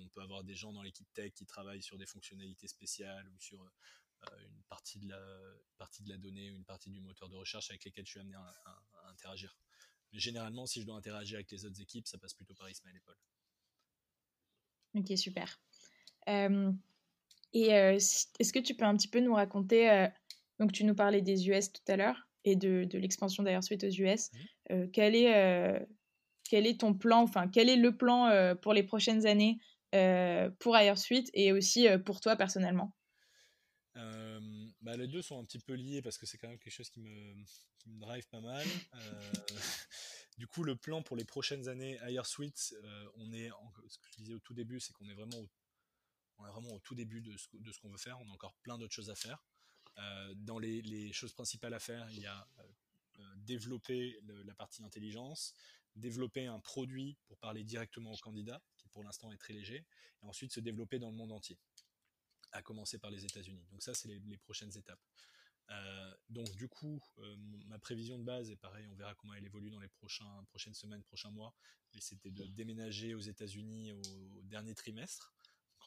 on peut avoir des gens dans l'équipe tech qui travaillent sur des fonctionnalités spéciales ou sur euh, une partie de la partie de la donnée ou une partie du moteur de recherche avec lesquels je suis amené à, interagir. Mais généralement, si je dois interagir avec les autres équipes, ça passe plutôt par Ismaël et Paul. Ok, super. et est-ce que tu peux un petit peu nous raconter, donc tu nous parlais des US tout à l'heure et de, de l'expansion d'ailleurs suite aux US, mmh. quel est quel est ton plan, enfin, quel est le plan euh, pour les prochaines années euh, pour Suite et aussi euh, pour toi personnellement? Bah, Les deux sont un petit peu liés parce que c'est quand même quelque chose qui me, drive pas mal. du coup, le plan pour les prochaines années Suite, on est, ce que je disais au tout début, c'est qu'on est vraiment au, tout début de ce, qu'on veut faire. On a encore plein d'autres choses à faire. dans les, choses principales à faire, il y a développer la partie intelligence, développer un produit pour parler directement aux candidats, qui pour l'instant est très léger, et ensuite se développer dans le monde entier, à commencer par les États-Unis. Donc ça, c'est les, prochaines étapes. Euh, donc du coup, euh, ma prévision de base est pareil, on verra comment elle évolue dans les prochains, prochaines semaines, prochains mois, mais c'était de déménager aux États-Unis au, dernier trimestre,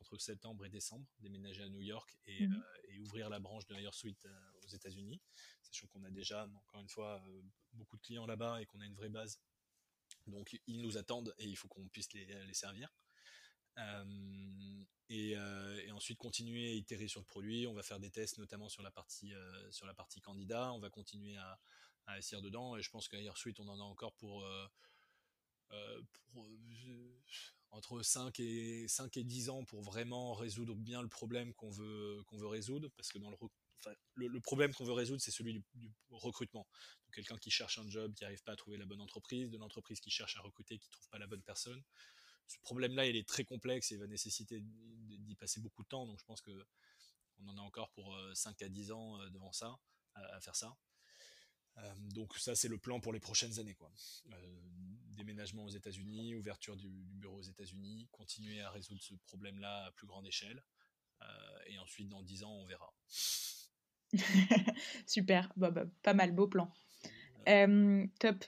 entre septembre et décembre, déménager à New York et, mmh. euh, ouvrir la branche de Higher Suite aux États-Unis, sachant qu'on a déjà, encore une fois, beaucoup de clients là-bas et qu'on a une vraie base donc ils nous attendent et il faut qu'on puisse les, servir. Euh, euh, et, ensuite continuer à itérer sur le produit. On va faire des tests notamment sur la partie, euh, sur la partie candidat. On va continuer à, à essayer dedans. Et je pense qu'à Suite, on en a encore pour, entre 5 et, 5 et 10 ans pour vraiment résoudre bien le problème qu'on veut, qu'on veut résoudre. Parce que dans le, le, problème qu'on veut résoudre, c'est celui du, recrutement. Quelqu'un qui cherche un job, qui n'arrive pas à trouver la bonne entreprise, de l'entreprise qui cherche à recruter, qui ne trouve pas la bonne personne. Ce problème-là, il est très complexe et va nécessiter d'y passer beaucoup de temps. Donc je pense que on en a encore pour 5 euh, à 10 ans euh, devant ça, à, faire ça. Euh, donc ça, c'est le plan pour les prochaines années. Quoi. déménagement aux États-Unis, ouverture du, du, bureau aux États-Unis, continuer à résoudre ce problème-là à plus grande échelle. et ensuite, dans 10 ans, on verra. Super, bah, bah, pas mal, beau plan. top.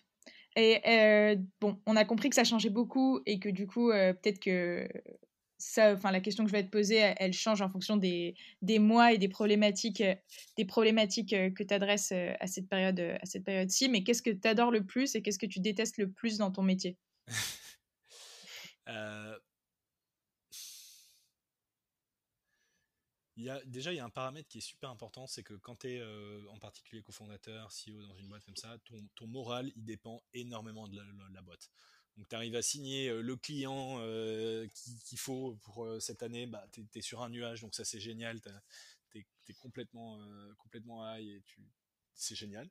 Et bon, on a compris que ça changeait beaucoup et que du coup, peut-être que ça, enfin, la question que je vais te poser, elle, change en fonction des, des, mois et des problématiques, des problématiques que tu adresses à cette période, à cette période-ci. Mais qu'est-ce que tu adores le plus et qu'est-ce que tu détestes le plus dans ton métier? déjà, il y a un paramètre qui est super important, c'est que quand tu es euh, en particulier cofondateur, CEO dans une boîte comme ça, ton, moral, il dépend énormément de la, boîte. Donc tu arrives à signer le client qu'il faut pour cette année, bah, tu es, sur un nuage, donc ça c'est génial, tu es, complètement, complètement high et c'est génial.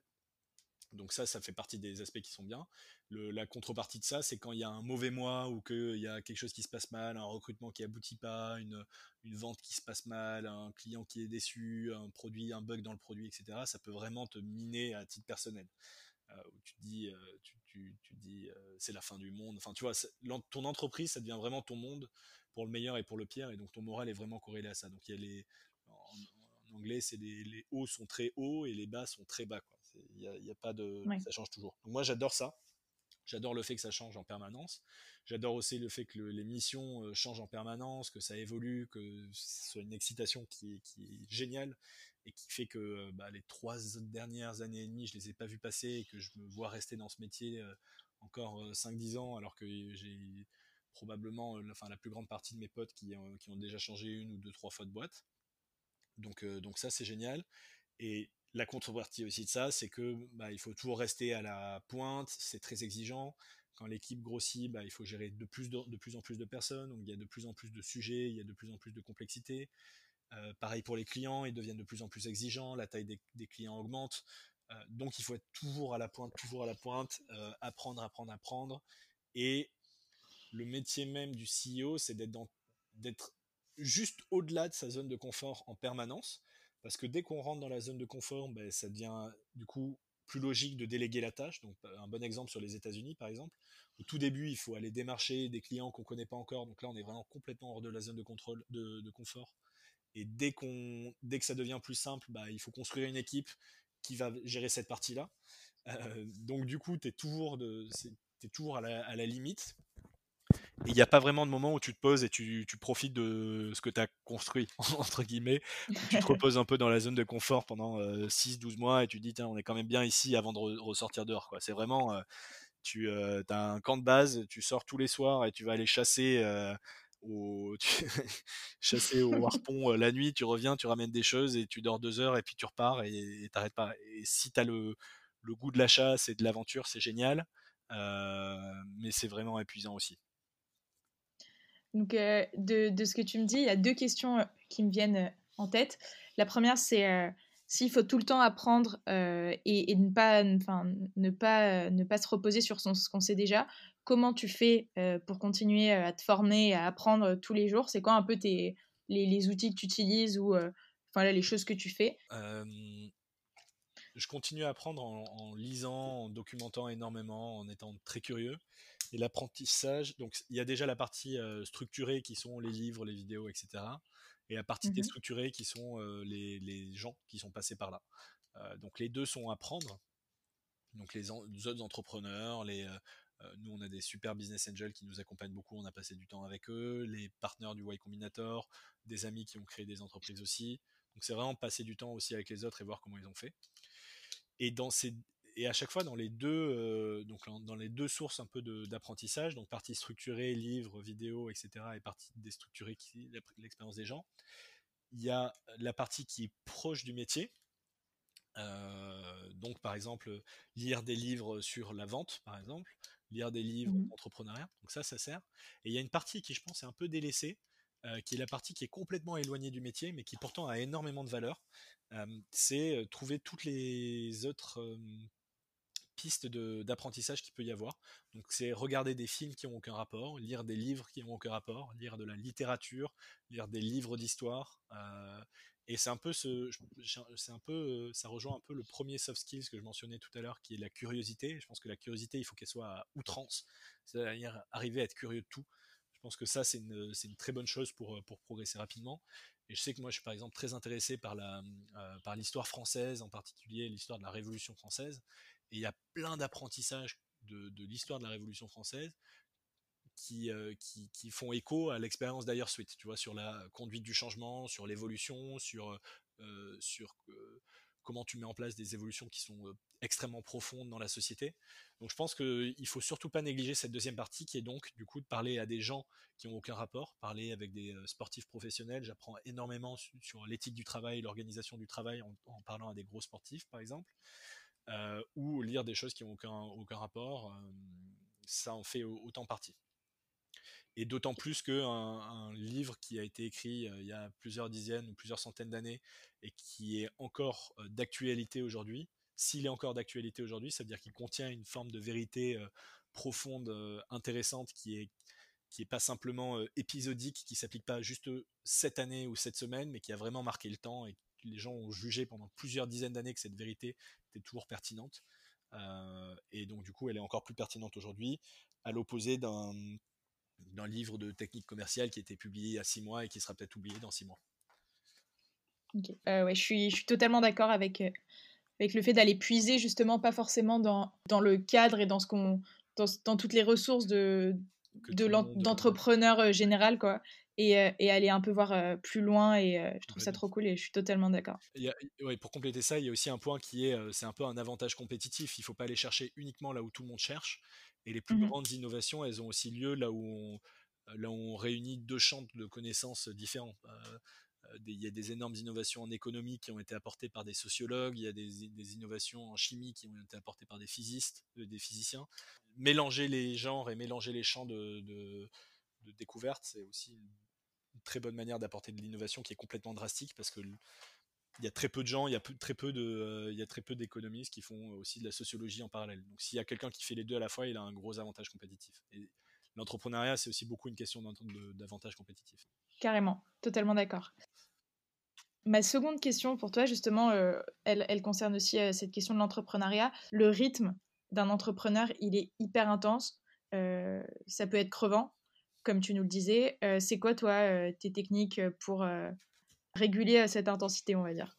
Donc ça, ça fait partie des aspects qui sont bien. la contrepartie de ça, c'est quand il y a un mauvais mois ou qu'il y a quelque chose qui se passe mal, un recrutement qui aboutit pas, une, vente qui se passe mal, un client qui est déçu, un produit, un bug dans le produit, etc. Ça peut vraiment te miner à titre personnel. Euh, tu te dis, euh, tu, dis euh, c'est la fin du monde. Enfin, tu vois, ton entreprise, ça devient vraiment ton monde pour le meilleur et pour le pire, et donc ton moral est vraiment corrélé à ça. Donc il y a les, en, anglais, c'est les, hauts sont très hauts et les bas sont très bas. Il y a, pas de, ça change toujours. Donc moi j'adore ça. J'adore le fait que ça change en permanence. J'adore aussi le fait que les missions euh, changent en permanence, que ça évolue, que ce soit une excitation qui est, qui est géniale et qui fait que euh, bah, les trois dernières années et demie, je les ai pas vues passer et que je me vois rester dans ce métier euh, encore 5-10 ans alors que j'ai probablement enfin, la plus grande partie de mes potes qui, qui, ont déjà changé une ou deux, trois fois de boîte. Donc, donc ça, c'est génial. Et la contrepartie aussi de ça, c'est que bah, il faut toujours rester à la pointe, c'est très exigeant. Quand l'équipe grossit, bah, il faut gérer de plus, en plus de personnes, donc il y a de plus en plus de sujets, il y a de plus en plus de complexité. Euh, pareil pour les clients, ils deviennent de plus en plus exigeants, la taille des, clients augmente. Euh, donc il faut être toujours à la pointe, toujours à la pointe, euh, apprendre, apprendre, apprendre. Et le métier même du CEO, c'est d'être juste au-delà de sa zone de confort en permanence. Parce que dès qu'on rentre dans la zone de confort, ben, ça devient du coup plus logique de déléguer la tâche. Donc un bon exemple sur les États-Unis par exemple. Au tout début, il faut aller démarcher des clients qu'on ne connaît pas encore. Donc là, on est vraiment complètement hors de la zone de contrôle, de, confort. Et dès qu'on, dès que ça devient plus simple, bah, il faut construire une équipe qui va gérer cette partie-là. Euh, donc du coup, tu es toujours, de, toujours à la limite il n'y a pas vraiment de moment où tu te poses et tu, profites de ce que tu as construit, entre guillemets. tu te reposes un peu dans la zone de confort pendant 6-12 mois et tu te dis, on est quand même bien ici avant de ressortir dehors. C'est vraiment, tu as un camp de base, tu sors tous les soirs et tu vas aller chasser. au, chasser au harpon la nuit, tu reviens, tu ramènes des choses et tu dors deux heures et puis tu repars et t'arrêtes pas. Et si tu as le, le, goût de la chasse et de l'aventure, c'est génial, mais c'est vraiment épuisant aussi. Donc, euh, de, ce que tu me dis, il y a deux questions euh, qui me viennent euh, en tête. La première, c'est s'il faut tout le temps apprendre et, ne, pas, se reposer sur ce qu'on sait déjà, comment tu fais pour continuer à te former, à apprendre tous les jours? C'est quoi un peu tes, les, outils que tu utilises ou les choses que tu fais? Je continue à apprendre en, lisant, en documentant énormément, en étant très curieux. Et l'apprentissage, donc il y a déjà la partie structurée qui sont les livres, les vidéos, etc. Et la partie mmh déstructurée qui sont les, gens qui sont passés par là. donc les deux sont à prendre. Donc les, autres entrepreneurs, les, nous on a des super business angels qui nous accompagnent beaucoup, on a passé du temps avec eux, les partenaires du Y Combinator, des amis qui ont créé des entreprises aussi. Donc c'est vraiment passer du temps aussi avec les autres et voir comment ils ont fait. Et dans ces et à chaque fois dans les deux euh, donc dans les deux sources un peu d'apprentissage donc partie structurée livres vidéos etc et partie déstructurée qui l'expérience des gens il y a la partie qui est proche du métier. Euh, donc par exemple lire des livres sur la vente par exemple lire des livres mmh d'entrepreneuriat donc ça ça sert. Et il y a une partie qui je pense est un peu délaissée euh, qui est la partie qui est complètement éloignée du métier mais qui pourtant a énormément de valeur. C'est trouver toutes les autres pistes d'apprentissage qu'il peut y avoir. Donc c'est regarder des films qui n'ont aucun rapport, lire des livres qui n'ont aucun rapport, lire de la littérature, lire des livres d'histoire. Euh, et c'est un peu ce, c'est un peu, ça rejoint un peu le premier soft skills que je mentionnais tout à l'heure, qui est la curiosité. Je pense que la curiosité, il faut qu'elle soit à outrance, c'est-à-dire arriver à être curieux de tout. Je pense que ça, c'est une, une, très bonne chose pour, pour progresser rapidement. Et je sais que moi, je suis par exemple très intéressé par la, euh, par l'histoire française, en particulier l'histoire de la Révolution française. Et il y a plein d'apprentissages de, l'histoire de la Révolution française qui, euh, font écho à l'expérience d'Ailleurs Suite, tu vois, sur la conduite du changement, sur l'évolution, sur, euh, euh, comment tu mets en place des évolutions qui sont extrêmement profondes dans la société. Donc je pense qu'il faut surtout pas négliger cette deuxième partie qui est donc du coup de parler à des gens qui n'ont aucun rapport, parler avec des sportifs professionnels. J'apprends énormément sur, l'éthique du travail, l'organisation du travail en, parlant à des gros sportifs par exemple. Euh, ou lire des choses qui n'ont aucun, aucun rapport. Euh, ça en fait autant partie. Et d'autant plus qu'un un livre qui a été écrit il y a plusieurs dizaines ou plusieurs centaines d'années et qui est encore d'actualité aujourd'hui, s'il est encore d'actualité aujourd'hui, ça veut dire qu'il contient une forme de vérité profonde, intéressante, qui est qui est pas simplement épisodique, qui s'applique pas juste cette année ou cette semaine, mais qui a vraiment marqué le temps et les gens ont jugé pendant plusieurs dizaines d'années que cette vérité était toujours pertinente. et donc du coup, elle est encore plus pertinente aujourd'hui, à l'opposé d'un d'un livre de technique commerciale qui a été publié il y a six mois et qui sera peut-être oublié dans six mois. Euh, ouais, je suis, je suis totalement d'accord avec, euh, avec le fait d'aller puiser justement pas forcément dans, dans le cadre et dans ce qu'on dans, dans toutes les ressources de d'entrepreneur de, euh, général quoi et, et, aller un peu voir plus loin et je trouve ça trop cool et je suis totalement d'accord. Ouais, pour compléter ça, il y a aussi un point qui est c'est un peu un avantage compétitif. Il faut pas aller chercher uniquement là où tout le monde cherche. Et les plus mmh grandes innovations, elles ont aussi lieu là où on, là où on réunit deux champs de connaissances différents. Euh, euh, il y a des énormes innovations en économie qui ont été apportées par des sociologues, il y a des, des innovations en chimie qui ont été apportées par des physistes, euh, des physiciens. Mélanger les genres et mélanger les champs de, de, de découverte, c'est aussi une très bonne manière d'apporter de l'innovation qui est complètement drastique parce que il y a très peu de gens, il y a très peu de, euh, il y a très peu d'économistes qui font aussi de la sociologie en parallèle. Donc s'il y a quelqu'un qui fait les deux à la fois, il a un gros avantage compétitif. Et l'entrepreneuriat, c'est aussi beaucoup une question d'avantage compétitif. Carrément, totalement d'accord. Ma seconde question pour toi, justement, euh, elle, concerne aussi euh, cette question de l'entrepreneuriat. Le rythme d'un entrepreneur, il est hyper intense. ça peut être crevant, comme tu nous le disais. c'est quoi, toi, tes techniques pour réguler cette intensité, on va dire?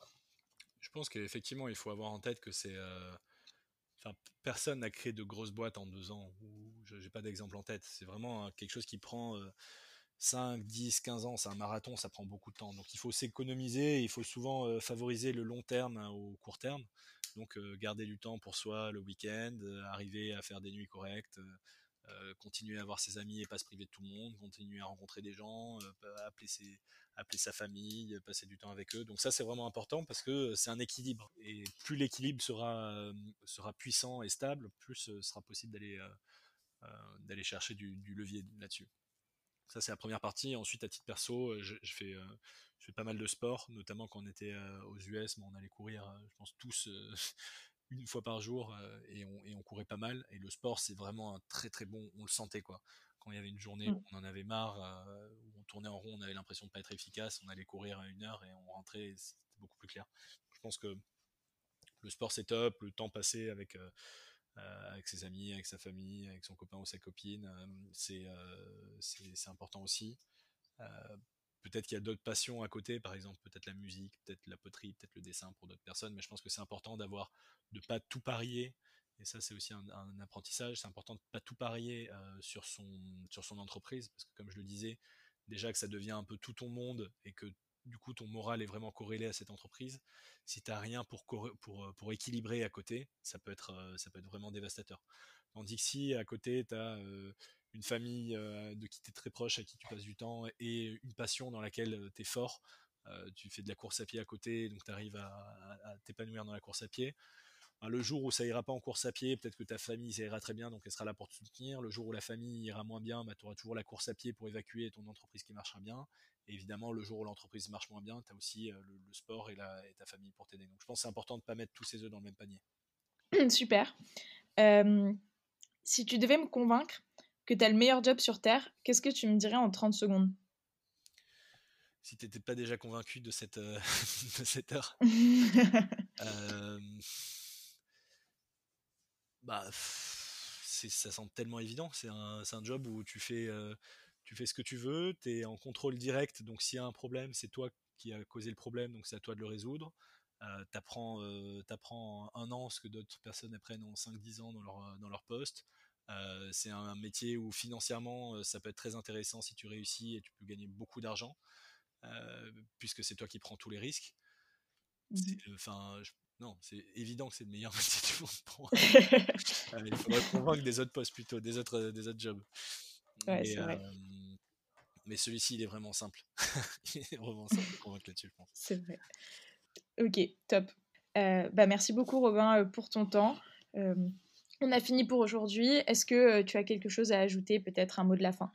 Je pense qu'effectivement, il faut avoir en tête que c'est. Euh, enfin, personne n'a créé de grosses boîtes en deux ans. Je n'ai pas d'exemple en tête. C'est vraiment quelque chose qui prend 5, 10, 15 ans. C'est un marathon, ça prend beaucoup de temps. Donc il faut s'économiser. Il faut souvent euh, favoriser le long terme hein, au court terme. Donc euh, garder du temps pour soi le week-end, arriver à faire des nuits correctes. Continuer à voir ses amis et pas se priver de tout le monde, continuer à rencontrer des gens, appeler ses, appeler sa famille, passer du temps avec eux. Donc ça c'est vraiment important parce que c'est un équilibre. Et plus l'équilibre sera, euh, sera puissant et stable, plus ce euh, sera possible d'aller euh, d'aller chercher du, levier là-dessus. Ça c'est la première partie. Ensuite à titre perso, je, fais je fais pas mal de sport, notamment quand on était aux US, mais on allait courir, je pense tous une fois par jour et on, et on courait pas mal. Et le sport c'est vraiment un très très bon, on le sentait quoi quand il y avait une journée mmh. où on en avait marre, euh, où on tournait en rond, on avait l'impression de pas être efficace, on allait courir à une heure et on rentrait, c'était beaucoup plus clair. Je pense que le sport c'est top, le temps passé avec euh, euh, avec ses amis, avec sa famille, avec son copain ou sa copine, c'est c'est important aussi. Peut-être qu'il y a d'autres passions à côté, par exemple peut-être la musique, peut-être la poterie, peut-être le dessin pour d'autres personnes, mais je pense que c'est important d'avoir de pas tout parier et ça, c'est aussi un, apprentissage. C'est important de pas tout parier euh, sur, son, entreprise, parce que comme je le disais, déjà que ça devient un peu tout ton monde et que du coup ton moral est vraiment corrélé à cette entreprise. Si tu n'as rien euh, pour équilibrer à côté, ça peut être, euh, ça peut être vraiment dévastateur. Tandis que si à côté tu as une famille de qui tu es très proche, à qui tu passes du temps, et une passion dans laquelle tu es fort, tu fais de la course à pied à côté, donc tu arrives à, t'épanouir dans la course à pied, le jour où ça ira pas en course à pied, peut-être que ta famille ça ira très bien, donc elle sera là pour te soutenir. Le jour où la famille ira moins bien, bah, tu auras toujours la course à pied pour évacuer ton entreprise qui marchera bien. Et évidemment, le jour où l'entreprise marche moins bien, tu as aussi euh, le, sport et, la, ta famille pour t'aider. Donc je pense que c'est important de ne pas mettre tous ces œufs dans le même panier. Super. Euh, si tu devais me convaincre que tu as le meilleur job sur Terre, qu'est-ce que tu me dirais en 30 secondes? Si tu n'étais pas déjà convaincu de cette, euh, de cette heure. bah, ça semble tellement évident. C'est un, un, job où tu fais, euh, tu fais ce que tu veux, tu es en contrôle direct. Donc, s'il y a un problème, c'est toi qui as causé le problème, donc c'est à toi de le résoudre. Euh, tu apprends, euh, un an ce que d'autres personnes apprennent en 5-10 ans dans leur, dans leur poste. Euh, c'est un métier où financièrement ça peut être très intéressant si tu réussis et tu peux gagner beaucoup d'argent puisque c'est toi qui prends tous les risques. Mmh enfin, non, c'est évident que c'est le meilleur métier du monde pour euh, il faudrait convaincre des autres postes plutôt, des autres, euh, des autres jobs. mais, euh, mais celui-ci, il est vraiment simple. il est vraiment simple de convaincre là-dessus, je pense. C'est vrai. Ok, top. bah, merci beaucoup, Robin, pour ton temps. On a fini pour aujourd'hui. Est-ce que tu as quelque chose à ajouter, peut-être un mot de la fin?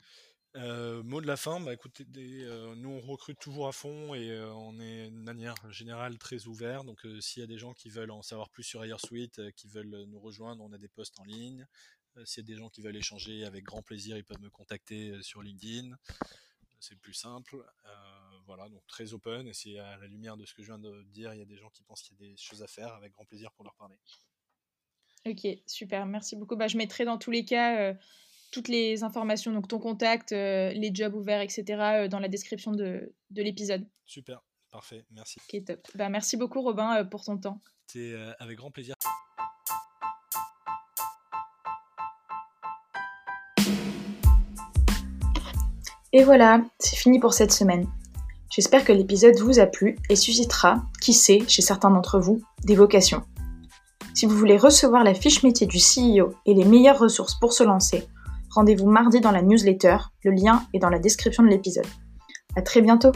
Euh, mot de la fin, bah écoutez, euh, nous on recrute toujours à fond et euh, on est de manière générale très ouvert. Donc s'il y a des gens qui veulent en savoir plus sur Suite, qui veulent nous rejoindre, on a des posts en ligne. s'il y a des gens qui veulent échanger, avec grand plaisir, ils peuvent me contacter sur LinkedIn. C'est le plus simple. voilà, donc très open. Et si à la lumière de ce que je viens de dire, il y a des gens qui pensent qu'il y a des choses à faire, avec grand plaisir pour leur parler. Ok, super, merci beaucoup. Bah, je mettrai dans tous les cas toutes les informations, donc ton contact, euh, les jobs ouverts, etc., euh, dans la description de, l'épisode. Super, parfait, merci. Ok, top. Bah, merci beaucoup, Robin, euh, pour ton temps. C'est avec grand plaisir. Et voilà, c'est fini pour cette semaine. J'espère que l'épisode vous a plu et suscitera, qui sait, chez certains d'entre vous, des vocations. Si vous voulez recevoir la fiche métier du CEO et les meilleures ressources pour se lancer, Rendez-vous mardi dans la newsletter, le lien est dans la description de l'épisode. À très bientôt